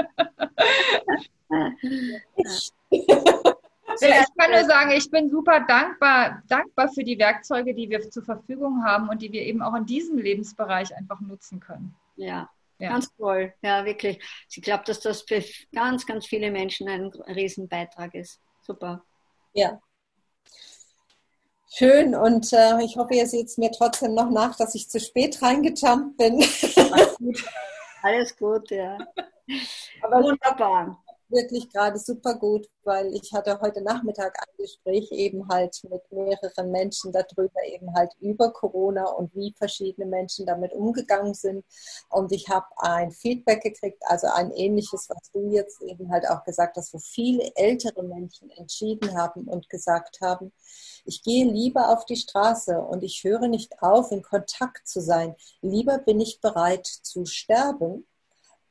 Speaker 3: Ich kann nur sagen, ich bin super dankbar, dankbar für die Werkzeuge, die wir zur Verfügung haben und die wir eben auch in diesem Lebensbereich einfach nutzen können.
Speaker 1: Ja, ja. ganz toll. Ja, wirklich. Ich glaube, dass das für ganz, ganz viele Menschen ein Riesenbeitrag ist. Super.
Speaker 2: Ja, Schön und äh, ich hoffe, ihr seht es mir trotzdem noch nach, dass ich zu spät reingejumpt bin.
Speaker 1: Alles gut, ja.
Speaker 2: Aber wunderbar wirklich gerade super gut, weil ich hatte heute Nachmittag ein Gespräch eben halt mit mehreren Menschen darüber, eben halt über Corona und wie verschiedene Menschen damit umgegangen sind. Und ich habe ein Feedback gekriegt, also ein ähnliches, was du jetzt eben halt auch gesagt hast, wo viele ältere Menschen entschieden haben und gesagt haben, ich gehe lieber auf die Straße und ich höre nicht auf, in Kontakt zu sein. Lieber bin ich bereit zu sterben,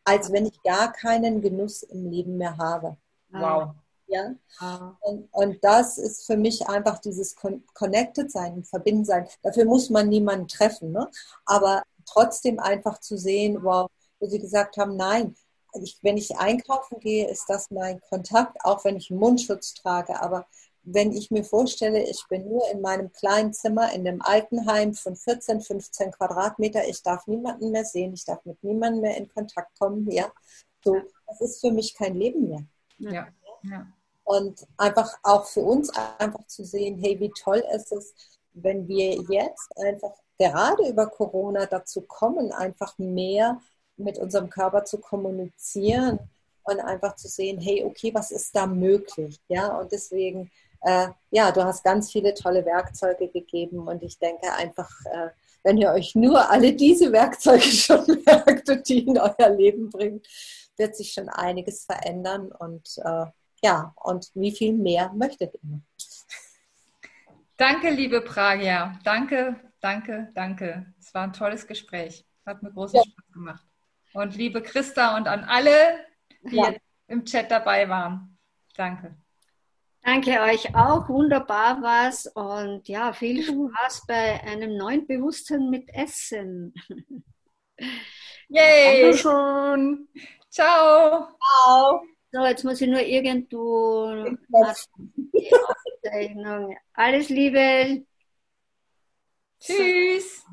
Speaker 2: als wenn ich gar keinen Genuss im Leben mehr habe.
Speaker 3: Wow.
Speaker 2: Ja? Und, und das ist für mich einfach dieses Connected sein, Verbinden sein. Dafür muss man niemanden treffen, ne? aber trotzdem einfach zu sehen, wow, wo sie gesagt haben, nein, ich, wenn ich einkaufen gehe, ist das mein Kontakt, auch wenn ich einen Mundschutz trage, aber wenn ich mir vorstelle, ich bin nur in meinem kleinen Zimmer in einem Altenheim von 14, 15 Quadratmeter, ich darf niemanden mehr sehen, ich darf mit niemandem mehr in Kontakt kommen, ja, so, das ist für mich kein Leben mehr.
Speaker 3: Ja. ja.
Speaker 2: Und einfach auch für uns einfach zu sehen, hey, wie toll ist es, wenn wir jetzt einfach gerade über Corona dazu kommen, einfach mehr mit unserem Körper zu kommunizieren und einfach zu sehen, hey, okay, was ist da möglich? Ja, und deswegen äh, ja, du hast ganz viele tolle Werkzeuge gegeben und ich denke einfach, äh, wenn ihr euch nur alle diese Werkzeuge schon merkt und die in euer Leben bringt, wird sich schon einiges verändern und äh, ja, und wie viel mehr möchtet ihr?
Speaker 3: Danke, liebe Pragia. Danke, danke, danke. Es war ein tolles Gespräch. Hat mir großen ja. Spaß gemacht. Und liebe Christa und an alle, die ja. im Chat dabei waren. Danke.
Speaker 1: Danke euch auch, wunderbar war's und ja, viel Spaß bei einem neuen Bewusstsein mit Essen.
Speaker 3: Yay! Dankeschön. Ciao.
Speaker 1: Ciao. So, jetzt muss ich nur irgendwo. Alles Liebe.
Speaker 3: Tschüss.